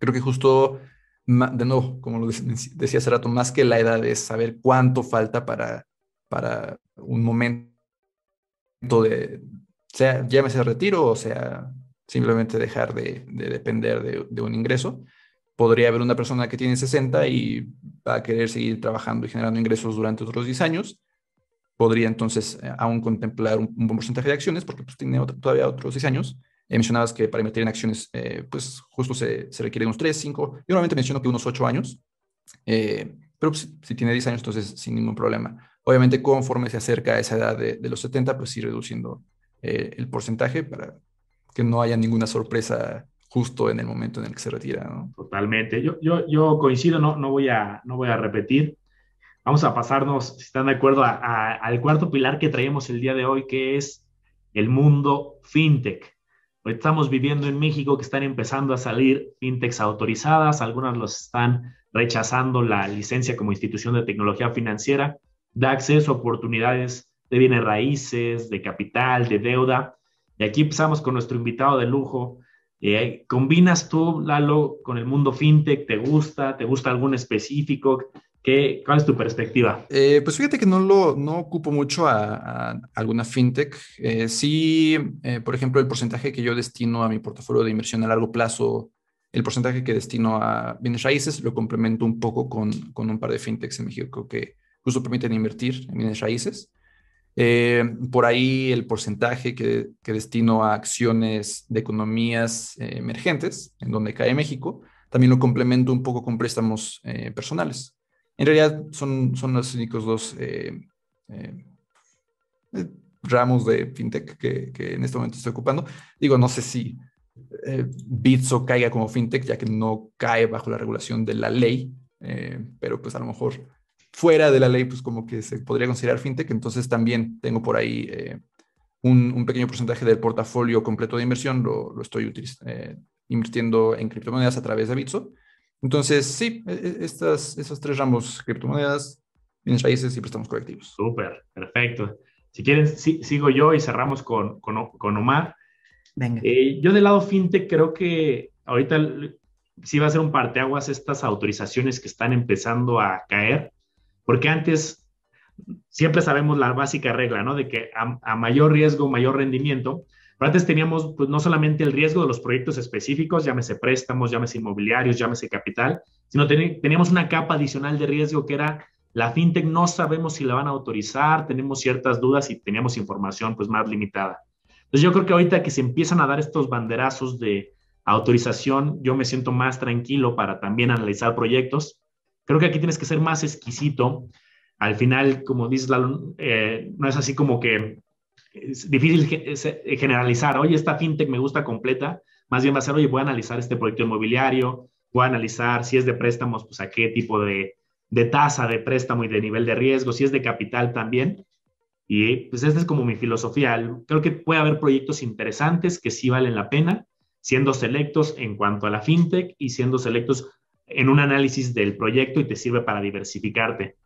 creo que justo, de nuevo, como lo decía hace rato, más que la edad es saber cuánto falta para, para un momento de, sea llámese retiro o sea simplemente dejar de, de depender de, de, un ingreso. Podría haber una persona que tiene 60 y va a querer seguir trabajando y generando ingresos durante otros 10 años podría entonces eh, aún contemplar un, un, buen porcentaje de acciones porque pues, tiene otro, todavía otros 6 años. Eh, mencionabas que para invertir en acciones, eh, pues justo se, se requiere unos 3, 5, yo normalmente menciono que unos 8 años, eh, pero pues, si tiene 10 años, entonces sin ningún problema. Obviamente, conforme se acerca a esa edad de, de los 70, pues ir reduciendo eh, el porcentaje para que no haya ninguna sorpresa justo en el momento en el que se retira. ¿no? Totalmente. Yo, yo, yo coincido, no, no, voy a, no voy a repetir. Vamos a pasarnos, si están de acuerdo, al cuarto pilar que traemos el día de hoy, que es el mundo fintech. Hoy estamos viviendo en México que están empezando a salir fintechs autorizadas, algunas los están rechazando la licencia como institución de tecnología financiera, da acceso a oportunidades de bienes raíces, de capital, de deuda. Y aquí empezamos con nuestro invitado de lujo. Eh, ¿Combinas tú, Lalo, con el mundo fintech? ¿Te gusta? ¿Te gusta algún específico? ¿Qué, ¿Cuál es tu perspectiva? Eh, pues fíjate que no lo no ocupo mucho a, alguna fintech. Eh, sí, eh, por ejemplo, el porcentaje que yo destino a mi portafolio de inversión a largo plazo, el porcentaje que destino a bienes raíces, lo complemento un poco con, con un par de fintechs en México que justo permiten invertir en bienes raíces. Por ahí el porcentaje que, que, destino a acciones de economías emergentes, en donde cae México, también lo complemento un poco con préstamos personales. En realidad son, son los únicos dos eh, eh, ramos de fintech que, que, en este momento estoy ocupando. Digo, no sé si eh, Bitso caiga como fintech, ya que no cae bajo la regulación de la ley, eh, pero pues a lo mejor fuera de la ley, pues como que se podría considerar fintech. Entonces también tengo por ahí eh, un, un, pequeño porcentaje del portafolio completo de inversión, lo, lo estoy invirtiendo en criptomonedas a través de Bitso. Entonces, sí, e, e, estas, esos tres ramos, criptomonedas, bienes raíces y préstamos colectivos. Súper, perfecto. Si quieren, sí, sigo yo y cerramos con, con, con Omar. Venga. Eh, yo del lado fintech creo que ahorita sí va a ser un parteaguas estas autorizaciones que están empezando a caer, porque antes siempre sabemos la básica regla, ¿no? De que a, a mayor riesgo, mayor rendimiento, antes teníamos pues, no solamente el riesgo de los proyectos específicos, llámese préstamos, llámese inmobiliarios, llámese capital, sino teníamos una capa adicional de riesgo que era la fintech no sabemos si la van a autorizar, tenemos ciertas dudas y teníamos información pues más limitada. Entonces yo creo que ahorita que se empiezan a dar estos banderazos de autorización, yo me siento más tranquilo para también analizar proyectos. Creo que aquí tienes que ser más exquisito. Al final, como dices, eh, no es así como que es difícil eh, generalizar, oye, esta fintech me gusta completa, más bien va a ser, oye, voy a analizar este proyecto inmobiliario, voy a analizar si es de préstamos, pues a qué tipo de, de tasa de préstamo y de nivel de riesgo, si es de capital también. Y pues esta es como mi filosofía. Creo que puede haber proyectos interesantes que sí valen la pena, siendo selectos en cuanto a la fintech y siendo selectos en un análisis del proyecto y te sirve para diversificarte.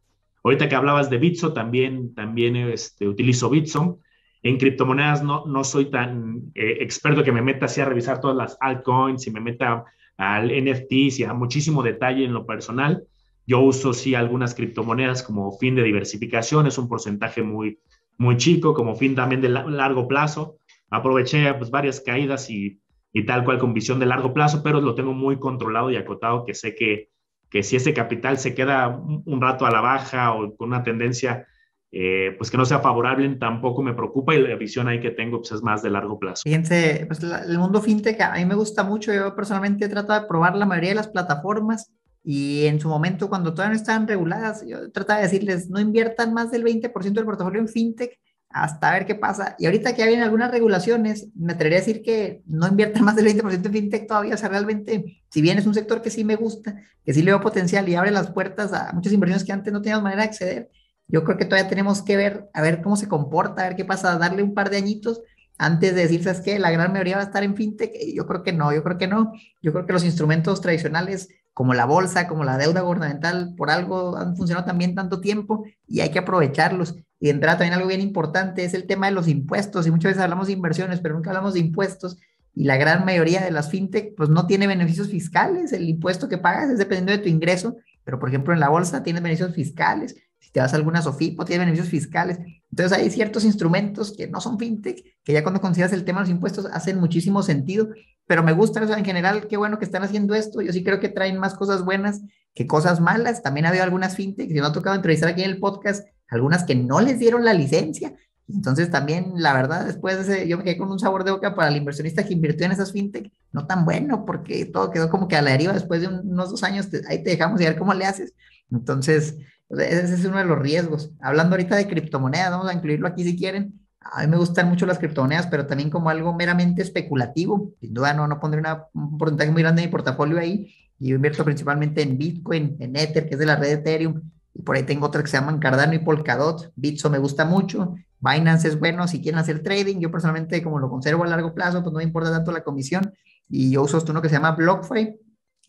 Ahorita que hablabas de Bitso, también, también este, utilizo Bitso. En criptomonedas no, no soy tan eh, experto que me meta así a revisar todas las altcoins y me meta al NFTs y a muchísimo detalle en lo personal. Yo uso sí algunas criptomonedas como fin de diversificación, es un porcentaje muy, muy chico, como fin también de largo plazo. Aproveché pues, varias caídas y, y, tal cual con visión de largo plazo, pero lo tengo muy controlado y acotado, que sé que, que si ese capital se queda un rato a la baja o con una tendencia eh, pues que no sea favorable tampoco me preocupa y la visión ahí que tengo pues es más de largo plazo. Fíjense, pues el mundo fintech a mí me gusta mucho, yo personalmente he tratado de probar la mayoría de las plataformas y en su momento cuando todavía no estaban reguladas, yo trataba de decirles no inviertan más del 20% del portafolio en fintech hasta ver qué pasa. Y ahorita que hay algunas regulaciones, me atrevería a decir que no inviertan más del 20% en fintech todavía. O sea, realmente, si bien es un sector que sí me gusta, que sí le veo potencial y abre las puertas a muchas inversiones que antes no teníamos manera de acceder, yo creo que todavía tenemos que ver, a ver cómo se comporta, a ver qué pasa, darle un par de añitos antes de decir, ¿sabes qué? La gran mayoría va a estar en fintech. Yo creo que no, yo creo que no. Yo creo que los instrumentos tradicionales como la bolsa, como la deuda gubernamental, por algo han funcionado también tanto tiempo y hay que aprovecharlos. Y entra también algo bien importante, es el tema de los impuestos. Y muchas veces hablamos de inversiones, pero nunca hablamos de impuestos. Y la gran mayoría de las fintech, pues no tiene beneficios fiscales. El impuesto que pagas es dependiendo de tu ingreso. Pero, por ejemplo, en la bolsa tienes beneficios fiscales si te vas a alguna SOFIPO, tiene beneficios fiscales. Entonces hay ciertos instrumentos que no son fintech, que ya cuando consideras el tema de los impuestos hacen muchísimo sentido, pero me gusta, o en general, qué bueno que están haciendo esto. Yo sí creo que traen más cosas buenas que cosas malas. También ha habido algunas fintech, que no ha tocado entrevistar aquí en el podcast, algunas que no les dieron la licencia. Entonces también, la verdad, después de ese, yo me quedé con un sabor de boca para el inversionista que invirtió en esas fintech, no tan bueno, porque todo quedó como que a la deriva después de unos dos años, ahí te dejamos y a ver cómo le haces. Entonces, ese es uno de los riesgos. Hablando ahorita de criptomonedas, vamos a incluirlo aquí si quieren. A mí me gustan mucho las criptomonedas, pero también como algo meramente especulativo. Sin duda no, no pondré una, un porcentaje muy grande de mi portafolio ahí. Yo invierto principalmente en Bitcoin, en Ether, que es de la red Ethereum. Y por ahí tengo otras que se llaman Cardano y Polkadot. Bitso me gusta mucho. Binance es bueno si quieren hacer trading. Yo personalmente, como lo conservo a largo plazo, pues no me importa tanto la comisión. Y yo uso esto uno que se llama BlockFi,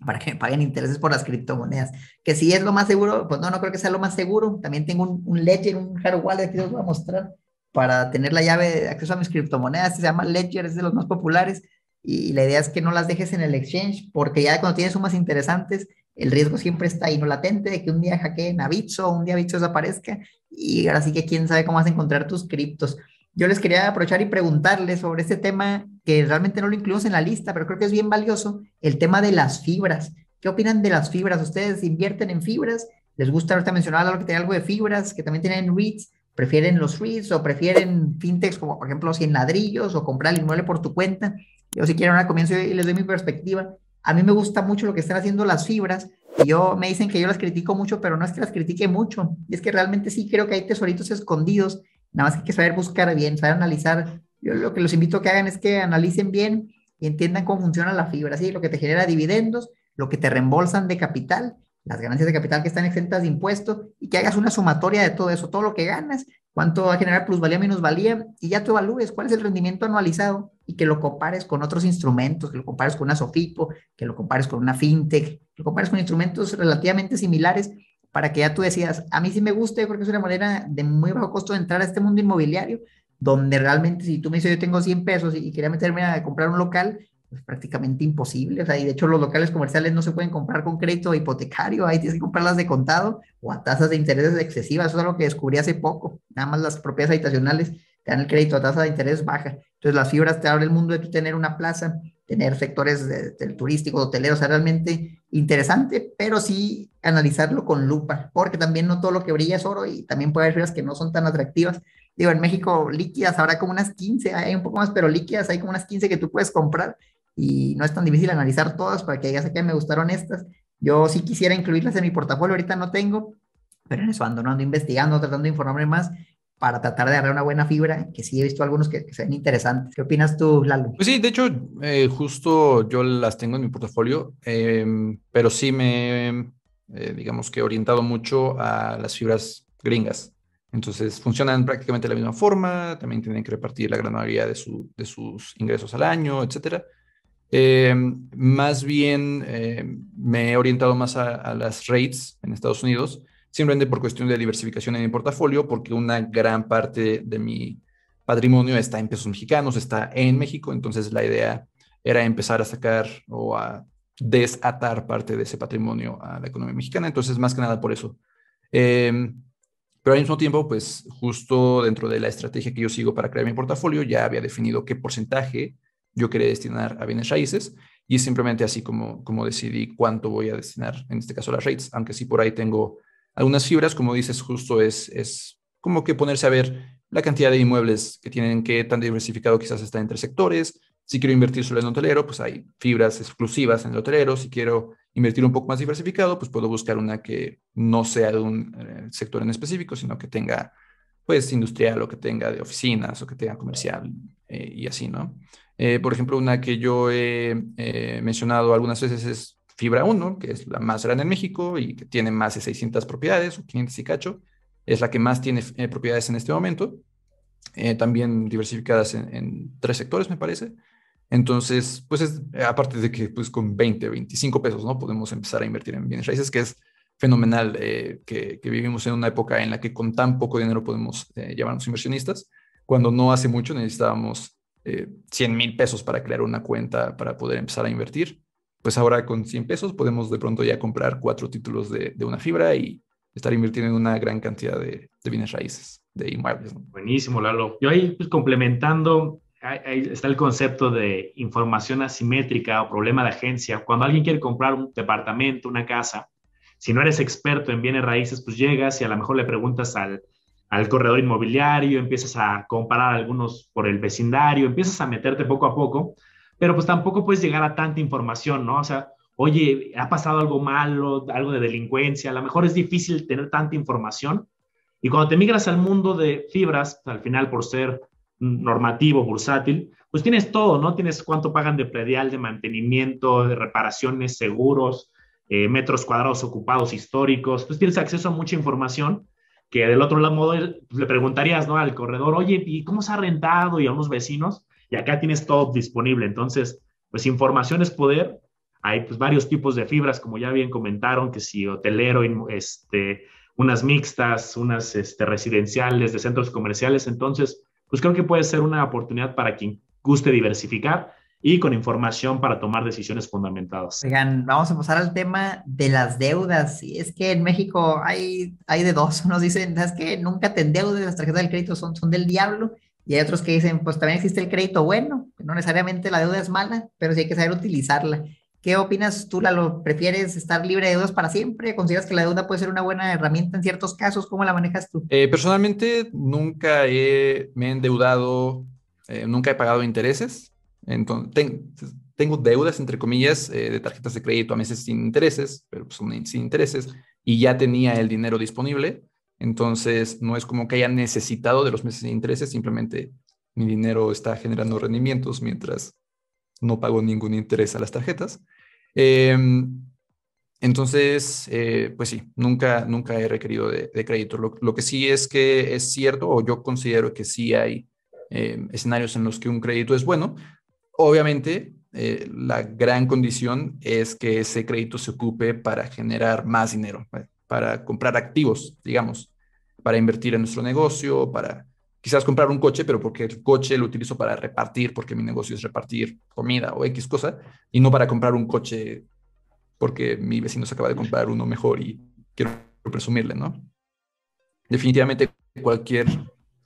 para que me paguen intereses por las criptomonedas. Que si es lo más seguro, pues no, no creo que sea lo más seguro. También tengo un, un Ledger, un hard wallet que os voy a mostrar para tener la llave de acceso a mis criptomonedas. Se llama Ledger, es de los más populares. Y la idea es que no las dejes en el exchange, porque ya cuando tienes sumas interesantes, el riesgo siempre está ahí, no latente, de que un día hackeen a Bitso, un día Bitso desaparezca. Y ahora sí que quién sabe cómo vas a encontrar tus criptos. Yo les quería aprovechar y preguntarles sobre este tema que realmente no lo incluimos en la lista, pero creo que es bien valioso, el tema de las fibras. ¿Qué opinan de las fibras? ¿Ustedes invierten en fibras? ¿Les gusta ahorita mencionar algo que tiene algo de fibras, que también tienen REITs? ¿Prefieren los REITs o prefieren fintechs como por ejemplo 100 ladrillos o comprar el inmueble por tu cuenta? Yo si quieren ahora comienzo y les doy mi perspectiva. A mí me gusta mucho lo que están haciendo las fibras. Yo me dicen que yo las critico mucho, pero no es que las critique mucho. Y es que realmente sí creo que hay tesoritos escondidos. Nada más que hay que saber buscar bien, saber analizar yo lo que los invito a que hagan es que analicen bien y entiendan cómo funciona la fibra, ¿sí? Lo que te genera dividendos, lo que te reembolsan de capital, las ganancias de capital que están exentas de impuestos y que hagas una sumatoria de todo eso, todo lo que ganas, cuánto va a generar plusvalía, minusvalía y ya tú evalúes cuál es el rendimiento anualizado y que lo compares con otros instrumentos, que lo compares con una Sofipo, que lo compares con una FinTech, que lo compares con instrumentos relativamente similares para que ya tú decidas, a mí sí me gusta, yo creo que es una manera de muy bajo costo de entrar a este mundo inmobiliario, donde realmente si tú me dices yo tengo 100 pesos y, quería meterme a comprar un local, es prácticamente imposible. O sea, y de hecho los locales comerciales no se pueden comprar con crédito hipotecario, ahí tienes que comprarlas de contado o a tasas de intereses excesivas. Eso es algo que descubrí hace poco. Nada más las propiedades habitacionales te dan el crédito a tasa de interés baja. Entonces las fibras te abren el mundo de tu tener una plaza, tener sectores del turístico, hoteleros, o sea, realmente interesante, pero sí analizarlo con lupa, porque también no todo lo que brilla es oro y también puede haber fibras que no son tan atractivas. Digo, en México líquidas habrá como unas 15, hay un poco más, pero líquidas hay como unas 15 que tú puedes comprar y no es tan difícil analizar todas para que digas que me gustaron estas. Yo sí quisiera incluirlas en mi portafolio, ahorita no tengo, pero en eso ando, ¿no? ando investigando, tratando de informarme más para tratar de agarrar una buena fibra, que sí he visto algunos que, se ven interesantes. ¿Qué opinas tú, Lalo? Pues sí, de hecho, eh, justo yo las tengo en mi portafolio, em, pero sí me, eh, digamos que he orientado mucho a las fibras gringas. Entonces, funcionan prácticamente de la misma forma, también tienen que repartir la gran mayoría de, su, de sus ingresos al año, etcétera. Em, más bien em, me he orientado más a, las rates en Estados Unidos, simplemente por cuestión de diversificación en mi portafolio, porque una gran parte de mi patrimonio está en pesos mexicanos, está en México, entonces la idea era empezar a sacar o a desatar parte de ese patrimonio a la economía mexicana, entonces más que nada por eso. Em, pero al mismo tiempo, pues justo dentro de la estrategia que yo sigo para crear mi portafolio, ya había definido qué porcentaje yo quería destinar a bienes raíces y simplemente así como, como decidí cuánto voy a destinar, en este caso a las rates, aunque sí por ahí tengo algunas fibras, como dices, justo es, es como que ponerse a ver la cantidad de inmuebles que tienen, que tan diversificado quizás está entre sectores. Si quiero invertir solo en hotelero, pues hay fibras exclusivas en el hotelero. Si quiero invertir un poco más diversificado, pues puedo buscar una que no sea de un eh, sector en específico, sino que tenga, pues, industrial o que tenga de oficinas o que tenga comercial eh, y así, ¿no? Eh, por ejemplo, una que yo he mencionado algunas veces es Fibra 1, que es la más grande en México y que tiene más de 600 propiedades, o 500 y cacho, es la que más tiene propiedades en este momento, también diversificadas en, tres sectores, me parece. Entonces, pues es, aparte de que pues con 20, 25 pesos, ¿no? Podemos empezar a invertir en bienes raíces, que es fenomenal eh, que, vivimos en una época en la que con tan poco dinero podemos llevarnos inversionistas, cuando no hace mucho necesitábamos 100 mil pesos para crear una cuenta para poder empezar a invertir pues ahora con 100 pesos podemos de pronto ya comprar cuatro títulos de, una fibra y estar invirtiendo en una gran cantidad de, bienes raíces, de inmuebles. Buenísimo, Lalo. Yo ahí, pues, complementando, ahí está el concepto de información asimétrica o problema de agencia. Cuando alguien quiere comprar un departamento, una casa, si no eres experto en bienes raíces, pues llegas y a lo mejor le preguntas al, al corredor inmobiliario, empiezas a comparar algunos por el vecindario, empiezas a meterte poco a poco pero pues tampoco puedes llegar a tanta información, ¿no? O sea, oye, ha pasado algo malo, algo de delincuencia, a lo mejor es difícil tener tanta información. Y cuando te migras al mundo de fibras, al final por ser normativo, bursátil, pues tienes todo, ¿no? Tienes cuánto pagan de predial, de mantenimiento, de reparaciones, seguros, eh, metros cuadrados ocupados históricos, pues tienes acceso a mucha información que del otro lado pues, le preguntarías, ¿no? Al corredor, oye, ¿y cómo se ha rentado? Y a unos vecinos, y acá tienes todo disponible. Entonces, pues información es poder. Hay pues varios tipos de fibras, como ya bien comentaron, que si hotelero, este, unas mixtas, unas este, residenciales, de centros comerciales. Entonces, pues creo que puede ser una oportunidad para quien guste diversificar y con información para tomar decisiones fundamentadas. Oigan, vamos a pasar al tema de las deudas. Y es que en México hay, hay de dos. Unos dicen, ¿sabes qué? Nunca te endeudes, las tarjetas del crédito son, son del diablo. Y hay otros que dicen, pues también existe el crédito bueno, no necesariamente la deuda es mala, pero sí hay que saber utilizarla. ¿Qué opinas tú, Lalo? ¿Prefieres estar libre de deudas para siempre? ¿Consideras que la deuda puede ser una buena herramienta en ciertos casos? ¿Cómo la manejas tú? Eh, personalmente, nunca he, me he endeudado, eh, nunca he pagado intereses. Entonces, tengo deudas, entre comillas, eh, de tarjetas de crédito a meses sin intereses, pero pues son sin intereses, y ya tenía el dinero disponible. Entonces, no es como que haya necesitado de los meses de intereses, simplemente mi dinero está generando rendimientos mientras no pago ningún interés a las tarjetas. Em, entonces, eh, pues sí, nunca, nunca he requerido de, crédito. Lo, que sí es que es cierto, o yo considero que sí hay em, escenarios en los que un crédito es bueno. Obviamente, eh, la gran condición es que ese crédito se ocupe para generar más dinero para comprar activos, digamos, para invertir en nuestro negocio, para quizás comprar un coche, pero porque el coche lo utilizo para repartir, porque mi negocio es repartir comida o X cosa, y no para comprar un coche porque mi vecino se acaba de comprar uno mejor y quiero presumirle, ¿no? Definitivamente cualquier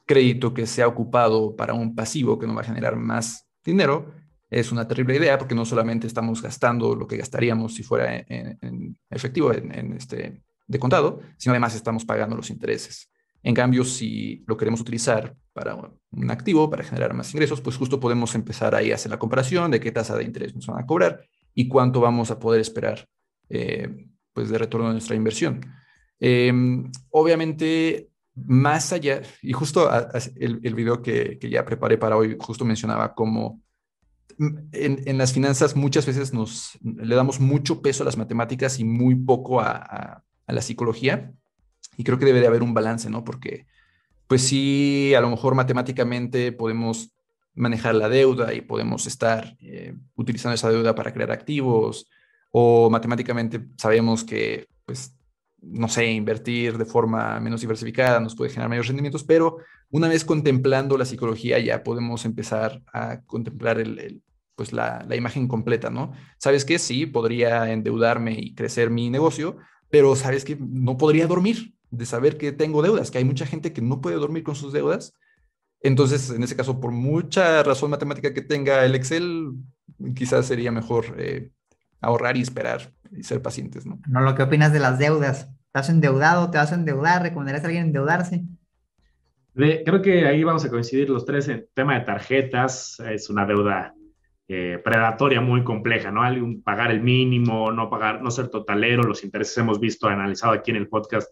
crédito que sea ocupado para un pasivo que no va a generar más dinero, es una terrible idea porque no solamente estamos gastando lo que gastaríamos si fuera en, efectivo, en, este, de contado, sino además estamos pagando los intereses. En cambio, si lo queremos utilizar para un activo, para generar más ingresos, pues justo podemos empezar ahí a hacer la comparación de qué tasa de interés nos van a cobrar y cuánto vamos a poder esperar eh, pues de retorno de nuestra inversión. Em, obviamente, más allá, y justo el, video que, que, ya preparé para hoy, justo mencionaba cómo en, las finanzas muchas veces nos le damos mucho peso a las matemáticas y muy poco a, la psicología. Y creo que debe de haber un balance, ¿no? Porque, pues sí, a lo mejor matemáticamente podemos manejar la deuda y podemos estar eh, utilizando esa deuda para crear activos, o matemáticamente sabemos que, pues, no sé, invertir de forma menos diversificada nos puede generar mayores rendimientos, pero una vez contemplando la psicología ya podemos empezar a contemplar el, pues la, imagen completa, ¿no? ¿Sabes qué? Sí, podría endeudarme y crecer mi negocio, pero ¿sabes que No podría dormir de saber que tengo deudas, que hay mucha gente que no puede dormir con sus deudas. Entonces, en ese caso, por mucha razón matemática que tenga el Excel, quizás sería mejor eh, ahorrar y esperar y ser pacientes, ¿no? No, lo que opinas de las deudas. ¿Estás endeudado? ¿Te vas a endeudar? ¿Recomendarías a alguien endeudarse? creo que ahí vamos a coincidir los tres en tema de tarjetas. Es una deuda eh, predatoria muy compleja, ¿no? pagar el mínimo, no pagar, no ser totalero. Los intereses hemos visto, analizado aquí en el podcast,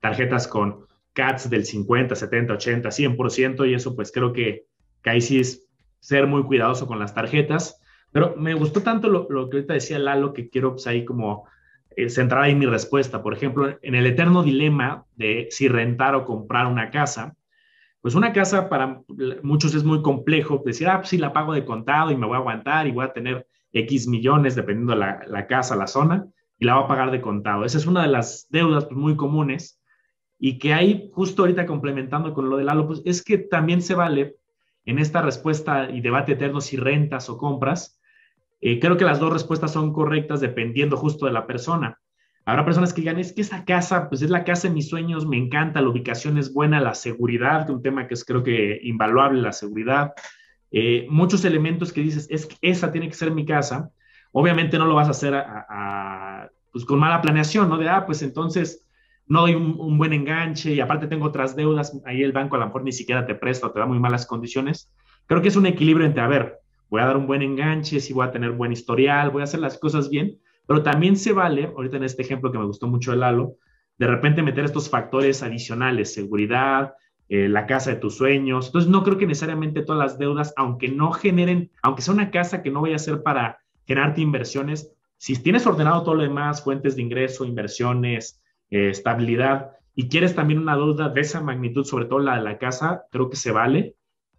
tarjetas con CATs del 50, 70, 80, 100%. Y eso, pues creo que, que ahí sí es ser muy cuidadoso con las tarjetas. Pero me gustó tanto lo, lo que ahorita decía Lalo que quiero pues, ahí como eh, centrar ahí mi respuesta. Por ejemplo, en el eterno dilema de si rentar o comprar una casa, pues una casa para muchos es muy complejo decir, ah, pues sí, la pago de contado y me voy a aguantar y voy a tener X millones dependiendo de la, la casa, la zona, y la voy a pagar de contado. Esa es una de las deudas pues, muy comunes y que ahí, justo ahorita complementando con lo de Lalo, pues es que también se vale en esta respuesta y debate eterno si rentas o compras, eh, creo que las dos respuestas son correctas dependiendo justo de la persona. Habrá personas que digan, es que esa casa, pues es la casa de mis sueños, me encanta, la ubicación es buena, la seguridad, un tema que es creo que invaluable, la seguridad. Eh, muchos elementos que dices, es que esa tiene que ser mi casa. Obviamente no lo vas a hacer pues con mala planeación, ¿no? De, ah, pues entonces no doy un, buen enganche y aparte tengo otras deudas, ahí el banco a lo mejor ni siquiera te presta te da muy malas condiciones. Creo que es un equilibrio entre, a ver, voy a dar un buen enganche, si voy a tener buen historial, voy a hacer las cosas bien, pero también se vale, ahorita en este ejemplo que me gustó mucho el Lalo, de repente meter estos factores adicionales, seguridad, eh, la casa de tus sueños. Entonces, no creo que necesariamente todas las deudas, aunque no generen, aunque sea una casa que no vaya a ser para generarte inversiones, si tienes ordenado todo lo demás, fuentes de ingreso, inversiones, eh, estabilidad, y quieres también una deuda de esa magnitud, sobre todo la de la casa, creo que se vale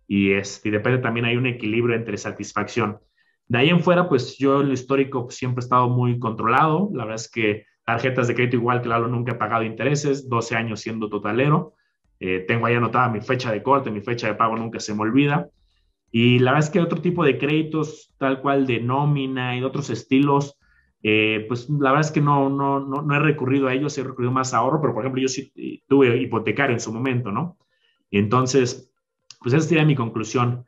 y, es, y depende también hay un equilibrio entre satisfacción. De ahí en fuera, pues yo el histórico siempre he estado muy controlado. La verdad es que tarjetas de crédito igual, claro, nunca he pagado intereses, 12 años siendo totalero. Eh, tengo ahí anotada mi fecha de corte, mi fecha de pago nunca se me olvida. Y la verdad es que otro tipo de créditos, tal cual de nómina y de otros estilos, eh, pues la verdad es que no, no, no, no, he recurrido a ellos, he recurrido más a ahorro, pero por ejemplo yo sí tuve hipotecario en su momento, ¿no? Entonces, pues esa sería mi conclusión.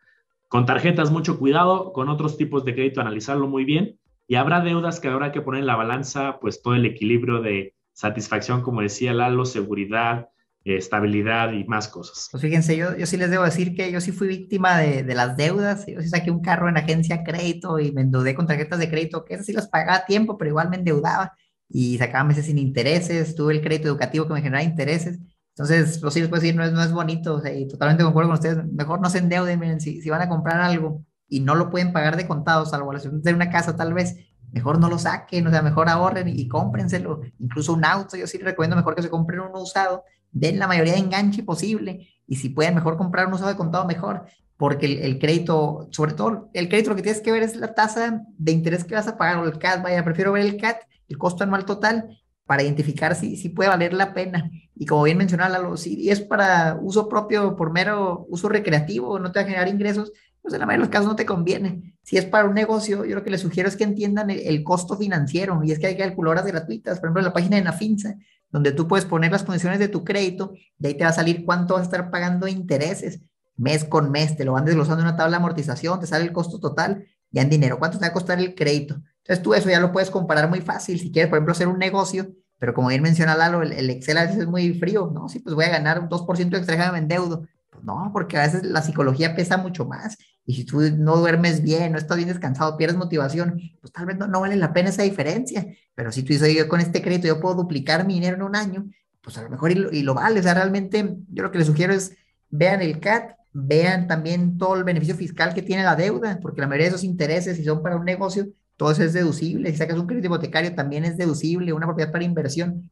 Con tarjetas, mucho cuidado, con otros tipos de crédito, analizarlo muy bien. Y habrá deudas que habrá que poner en la balanza, pues todo el equilibrio de satisfacción, como decía Lalo, seguridad, estabilidad y más cosas. Pues fíjense, yo, yo sí les debo decir que yo sí fui víctima de, de, las deudas. Yo sí saqué un carro en agencia crédito y me endeudé con tarjetas de crédito, que esas sí las pagaba a tiempo, pero igual me endeudaba y sacaba meses sin intereses. Tuve el crédito educativo que me generaba intereses entonces, pues sí, les puedo decir, no es, no es bonito, o sea, y totalmente concuerdo con ustedes, mejor no se endeuden, miren, si, si van a comprar algo y no lo pueden pagar de contado, salvo la de una casa tal vez, mejor no lo saquen, o sea, mejor ahorren y, cómprenselo, incluso un auto, yo sí recomiendo mejor que se compren uno usado, den la mayoría de enganche posible, y si pueden mejor comprar un usado de contado, mejor, porque el, crédito, sobre todo el crédito lo que tienes que ver es la tasa de interés que vas a pagar, o el CAT, vaya, prefiero ver el CAT, el costo anual total, para identificar si, si puede valer la pena. Y como bien mencionaba si es para uso propio, por mero uso recreativo, no te va a generar ingresos, pues en la mayoría de los casos no te conviene. Si es para un negocio, yo lo que les sugiero es que entiendan el, costo financiero y es que hay calculadoras gratuitas, por ejemplo, en la página de Nafinsa, donde tú puedes poner las condiciones de tu crédito, de ahí te va a salir cuánto vas a estar pagando intereses mes con mes, te lo van desglosando en una tabla de amortización, te sale el costo total ya en dinero, cuánto te va a costar el crédito. Entonces tú eso ya lo puedes comparar muy fácil, si quieres, por ejemplo, hacer un negocio, pero como bien menciona Lalo, el, el Excel a veces es muy frío, ¿no? Sí, pues voy a ganar un 2% extra, me endeudo. Pues no, porque a veces la psicología pesa mucho más. Y si tú no duermes bien, no estás bien descansado, pierdes motivación, pues tal vez no, no vale la pena esa diferencia. Pero si tú dices, yo con este crédito yo puedo duplicar mi dinero en un año, pues a lo mejor y lo, y lo vale. O sea, realmente yo lo que les sugiero es vean el CAT, vean también todo el beneficio fiscal que tiene la deuda, porque la mayoría de esos intereses, si son para un negocio, todo eso es deducible. Si sacas un crédito hipotecario, también es deducible, una propiedad para inversión.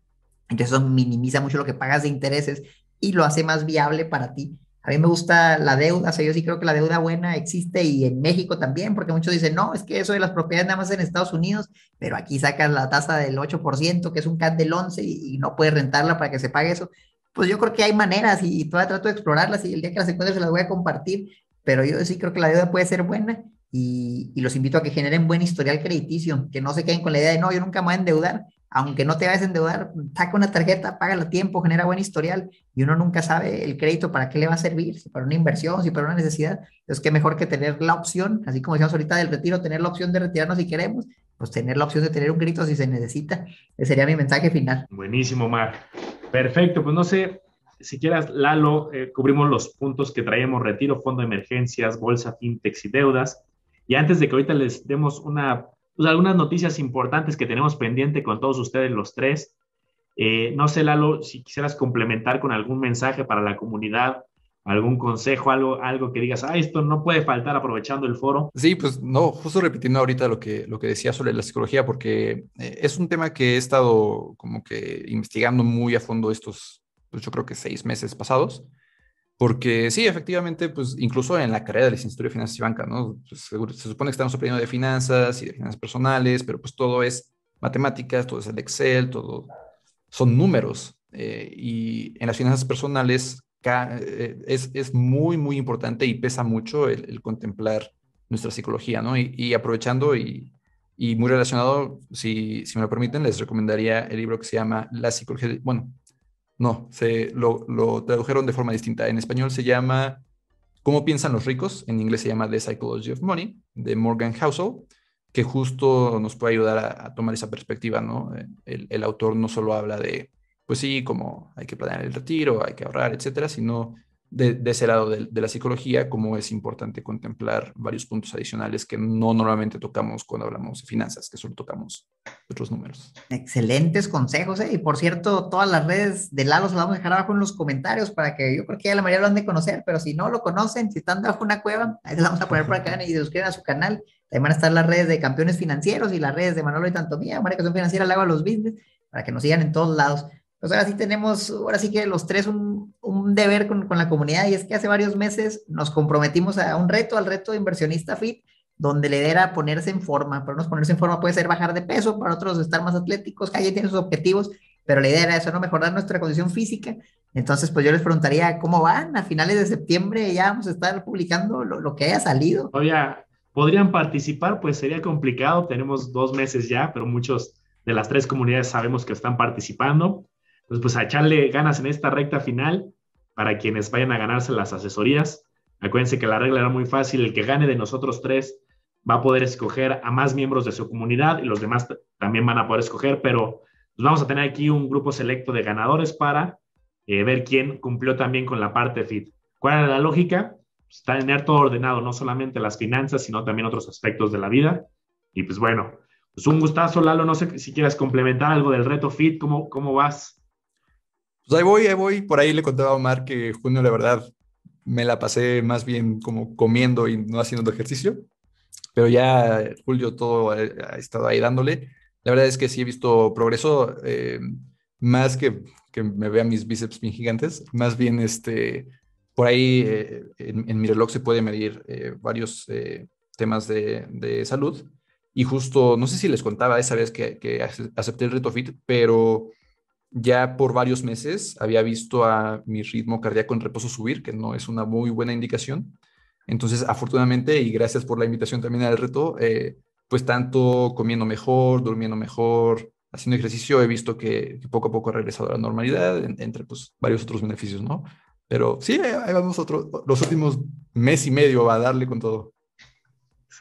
Entonces eso minimiza mucho lo que pagas de intereses y lo hace más viable para ti. A mí me gusta la deuda, o sea, yo sí creo que la deuda buena existe y en México también, porque muchos dicen, no, es que eso de las propiedades nada más en Estados Unidos, pero aquí sacas la tasa del 8%, que es un CAT del 11% y, no puedes rentarla para que se pague eso. Pues yo creo que hay maneras y, todavía trato de explorarlas y el día que las encuentre se las voy a compartir, pero yo sí creo que la deuda puede ser buena y, y, los invito a que generen buen historial crediticio, que no se queden con la idea de, no, yo nunca me voy a endeudar, aunque no te vayas a endeudar, saca una tarjeta, págala a tiempo, genera buen historial y uno nunca sabe el crédito para qué le va a servir, si para una inversión, si para una necesidad. Entonces, qué mejor que tener la opción, así como decíamos ahorita del retiro, tener la opción de retirarnos si queremos, pues tener la opción de tener un crédito si se necesita. Ese sería mi mensaje final. Buenísimo, Mar. Perfecto, pues no sé, si quieras, Lalo, eh, cubrimos los puntos que traemos, retiro, fondo de emergencias, bolsa, fintechs y deudas. Y antes de que ahorita les demos una pues, algunas noticias importantes que tenemos pendiente con todos ustedes los tres. Eh, no sé, Lalo, si quisieras complementar con algún mensaje para la comunidad, algún consejo, algo, algo que digas, ah, esto no puede faltar aprovechando el foro. Sí, pues no, justo repitiendo ahorita lo que, lo que decía sobre la psicología, porque eh, es un tema que he estado como que investigando muy a fondo estos, pues yo creo que seis meses pasados. Porque sí, efectivamente, pues incluso en la carrera de licenciatura de finanzas y banca, ¿no? Pues, se supone que estamos aprendiendo de finanzas y de finanzas personales, pero pues todo es matemáticas, todo es el Excel, todo son números. Eh, y en las finanzas personales eh, es, es, muy, muy importante y pesa mucho el, contemplar nuestra psicología, ¿no? Y, aprovechando y, y, muy relacionado, si, si me lo permiten, les recomendaría el libro que se llama La psicología, bueno, no, se lo, tradujeron de forma distinta. En español se llama ¿Cómo piensan los ricos? En inglés se llama The Psychology of Money, de Morgan Housel, que justo nos puede ayudar a, tomar esa perspectiva, ¿no? El, el, autor no solo habla de, pues sí, como hay que planear el retiro, hay que ahorrar, etcétera, sino de, ese lado de, la psicología, cómo es importante contemplar varios puntos adicionales que no normalmente tocamos cuando hablamos de finanzas, que solo tocamos otros números. Excelentes consejos, ¿eh? y por cierto, todas las redes de Lalo se las vamos a dejar abajo en los comentarios para que yo creo que ya la mayoría lo han de conocer, pero si no lo conocen, si están bajo una cueva, ahí se las vamos a poner por acá y se suscriban a su canal. También van a estar las redes de campeones financieros y las redes de Manolo y Tanto Mía, son Financiera, Lago a los Business, para que nos sigan en todos lados. Pues ahora sí tenemos, ahora sí que los tres un, un deber con, con, la comunidad y es que hace varios meses nos comprometimos a un reto, al reto de inversionista fit, donde idea era ponerse en forma. Para unos ponerse en forma puede ser bajar de peso, para otros estar más atléticos, cada quien tiene sus objetivos, pero la idea era eso, ¿no? Mejorar nuestra condición física. Entonces, pues yo les preguntaría, ¿cómo van? A finales de septiembre ya vamos a estar publicando lo, lo que haya salido. Todavía podrían participar, pues sería complicado, tenemos dos meses ya, pero muchos de las tres comunidades sabemos que están participando. Entonces, pues a echarle ganas en esta recta final para quienes vayan a ganarse las asesorías. Acuérdense que la regla era muy fácil, el que gane de nosotros tres va a poder escoger a más miembros de su comunidad y los demás también van a poder escoger, pero pues vamos a tener aquí un grupo selecto de ganadores para eh, ver quién cumplió también con la parte FIT. ¿Cuál era la lógica? Pues, tener todo ordenado, no solamente las finanzas, sino también otros aspectos de la vida. Y pues bueno, pues un gustazo, Lalo. No sé si quieres complementar algo del reto FIT, ¿cómo, cómo vas? Pues ahí voy, ahí voy. Por ahí le contaba a Omar que junio, la verdad, me la pasé más bien como comiendo y no haciendo ejercicio. Pero ya Julio todo ha, estado ahí dándole. La verdad es que sí he visto progreso, eh, más que que me vean mis bíceps bien gigantes, más bien este, por ahí eh, en, mi reloj se puede medir eh, varios temas de, de, salud. Y justo, no sé si les contaba esa vez que, que acepté el reto fit, pero ya por varios meses había visto a mi ritmo cardíaco en reposo subir, que no es una muy buena indicación. Entonces, afortunadamente, y gracias por la invitación también al reto, eh, pues tanto comiendo mejor, durmiendo mejor, haciendo ejercicio he visto que, poco a poco ha regresado a la normalidad, entre pues, varios otros beneficios, ¿no? Pero sí, ahí vamos otro, los últimos mes y medio a darle con todo.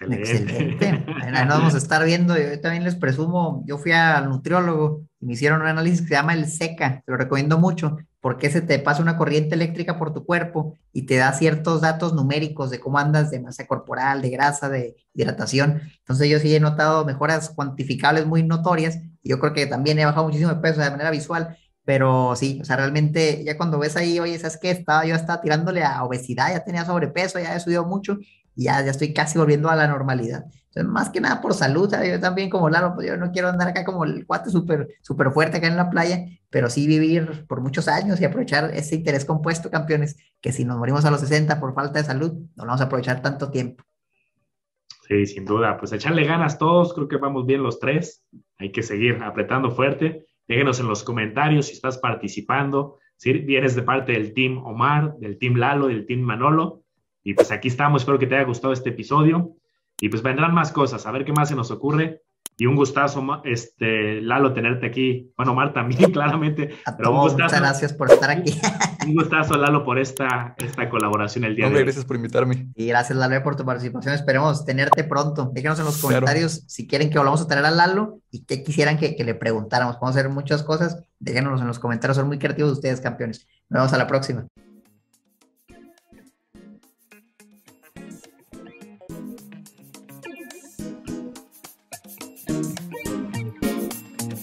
Excelente. nos vamos a estar viendo. Yo también les presumo, yo fui al nutriólogo me hicieron un análisis que se llama el SECA, te lo recomiendo mucho, porque se te pasa una corriente eléctrica por tu cuerpo y te da ciertos datos numéricos de cómo andas de masa corporal, de grasa, de hidratación. Entonces yo sí he notado mejoras cuantificables muy notorias y yo creo que también he bajado muchísimo de peso de manera visual. Pero sí, o sea, realmente ya cuando ves ahí, oye, ¿sabes qué? Estaba, yo estaba tirándole a obesidad, ya tenía sobrepeso, ya he subido mucho y ya, ya estoy casi volviendo a la normalidad. Entonces, más que nada por salud, yo también como Lalo, pues yo no quiero andar acá como el cuate súper super fuerte acá en la playa, pero sí vivir por muchos años y aprovechar ese interés compuesto, campeones, que si nos morimos a los 60 por falta de salud, no vamos a aprovechar tanto tiempo. Sí, sin duda, pues echarle ganas todos, creo que vamos bien los tres, hay que seguir apretando fuerte, déjenos en los comentarios si estás participando, si vienes de parte del team Omar, del team Lalo, del team Manolo, y pues aquí estamos, espero que te haya gustado este episodio. Y pues vendrán más cosas, a ver qué más se nos ocurre. Y un gustazo, este, Lalo, tenerte aquí. Bueno, Mar también, claramente. pero un gustazo, muchas gracias por estar aquí. un gustazo, Lalo, por esta, esta colaboración el día de hoy. Gracias por invitarme. Y gracias, Lalo, por tu participación. Esperemos tenerte pronto. Déjenos en los comentarios si quieren que volvamos a tener a Lalo y qué quisieran que, que le preguntáramos. Podemos hacer muchas cosas. Déjenos en los comentarios. Son muy creativos ustedes, campeones. Nos vemos a la próxima.